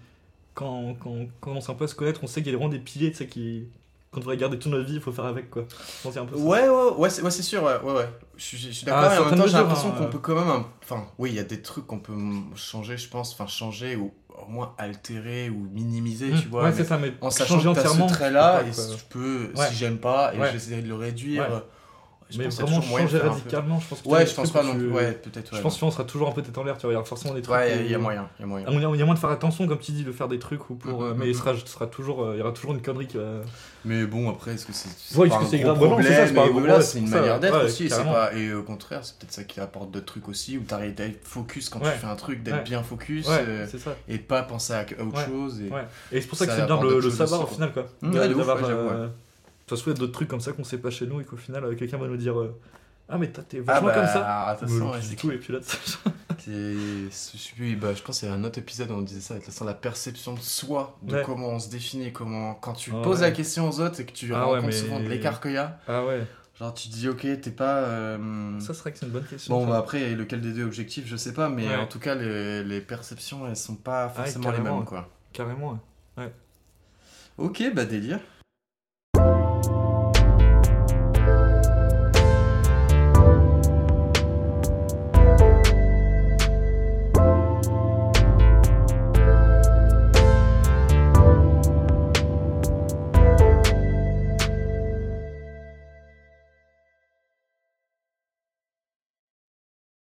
Quand, quand on commence un peu à se connaître, on sait qu'il y a vraiment des piliers, tu sais, qui. Quand on va garder toute notre vie, il faut faire avec, quoi. Je pense qu'il y a un peu ça. Ouais, ouais, ouais, c'est ouais, sûr, ouais, ouais, ouais. Je, suis- je suis d'accord, Ah, en même temps, j'ai l'impression hein, qu'on euh. peut quand même. Enfin, oui, il y a des trucs qu'on peut changer, je pense, enfin, changer ou au moins altérer ou minimiser, Mmh. tu vois. ouais, mais c'est ça, mais en sachant que ce trait-là, et quoi. je peux, Ouais. si j'aime pas, et Ouais. j'essaie de le réduire. Je mais a vraiment changer radicalement, je pense que Ouais, je pense pas non plus. Ouais, peut-être. Je ouais, pense qu'on sera toujours un peu tête en l'air, tu vois. Il y aura forcément des trucs. Ouais, il y a moyen, il y a moyen. Il y a y a moyen de faire attention, comme tu dis, de faire des trucs ou pour. Mhm, euh, mais mhm. il sera, sera toujours, euh, il y aura toujours une connerie qui va. Mais bon, après, est-ce que c'est c'est Ouais, est-ce que c'est grave non, c'est ça, problème c'est pas un problème, c'est une manière d'être aussi. et au contraire, c'est peut-être ça qui apporte d'autres trucs aussi, où t'arrives à être focus quand tu fais un truc, d'être bien focus euh, et pas penser à autre chose. Et... Ouais. Et c'est pour ça que c'est bien le, savoir au final, quoi. Ça se d'autres trucs comme ça qu'on sait pas chez nous et qu'au final, euh, quelqu'un va nous dire euh, Ah, mais toi, t'es Ah vachement bah, comme ça. attention, ouais, c'est tout, et puis là, plus, bah, je pense qu'il y a un autre épisode où on disait ça, avec la- la perception de soi, de Ouais. comment on se définit, comment quand tu Ah poses ouais. la question aux autres et que tu Ah rencontres mais- souvent de l'écart qu'il y a, Ah ouais, genre tu te dis ok, t'es pas. euh, ça serait que c'est une bonne question. Bon, bah après, lequel des deux objectifs, je sais pas, mais Ouais. en tout cas, les, les perceptions, elles sont pas Ah forcément les mêmes, quoi. Carrément, ouais. Ok, bah délire.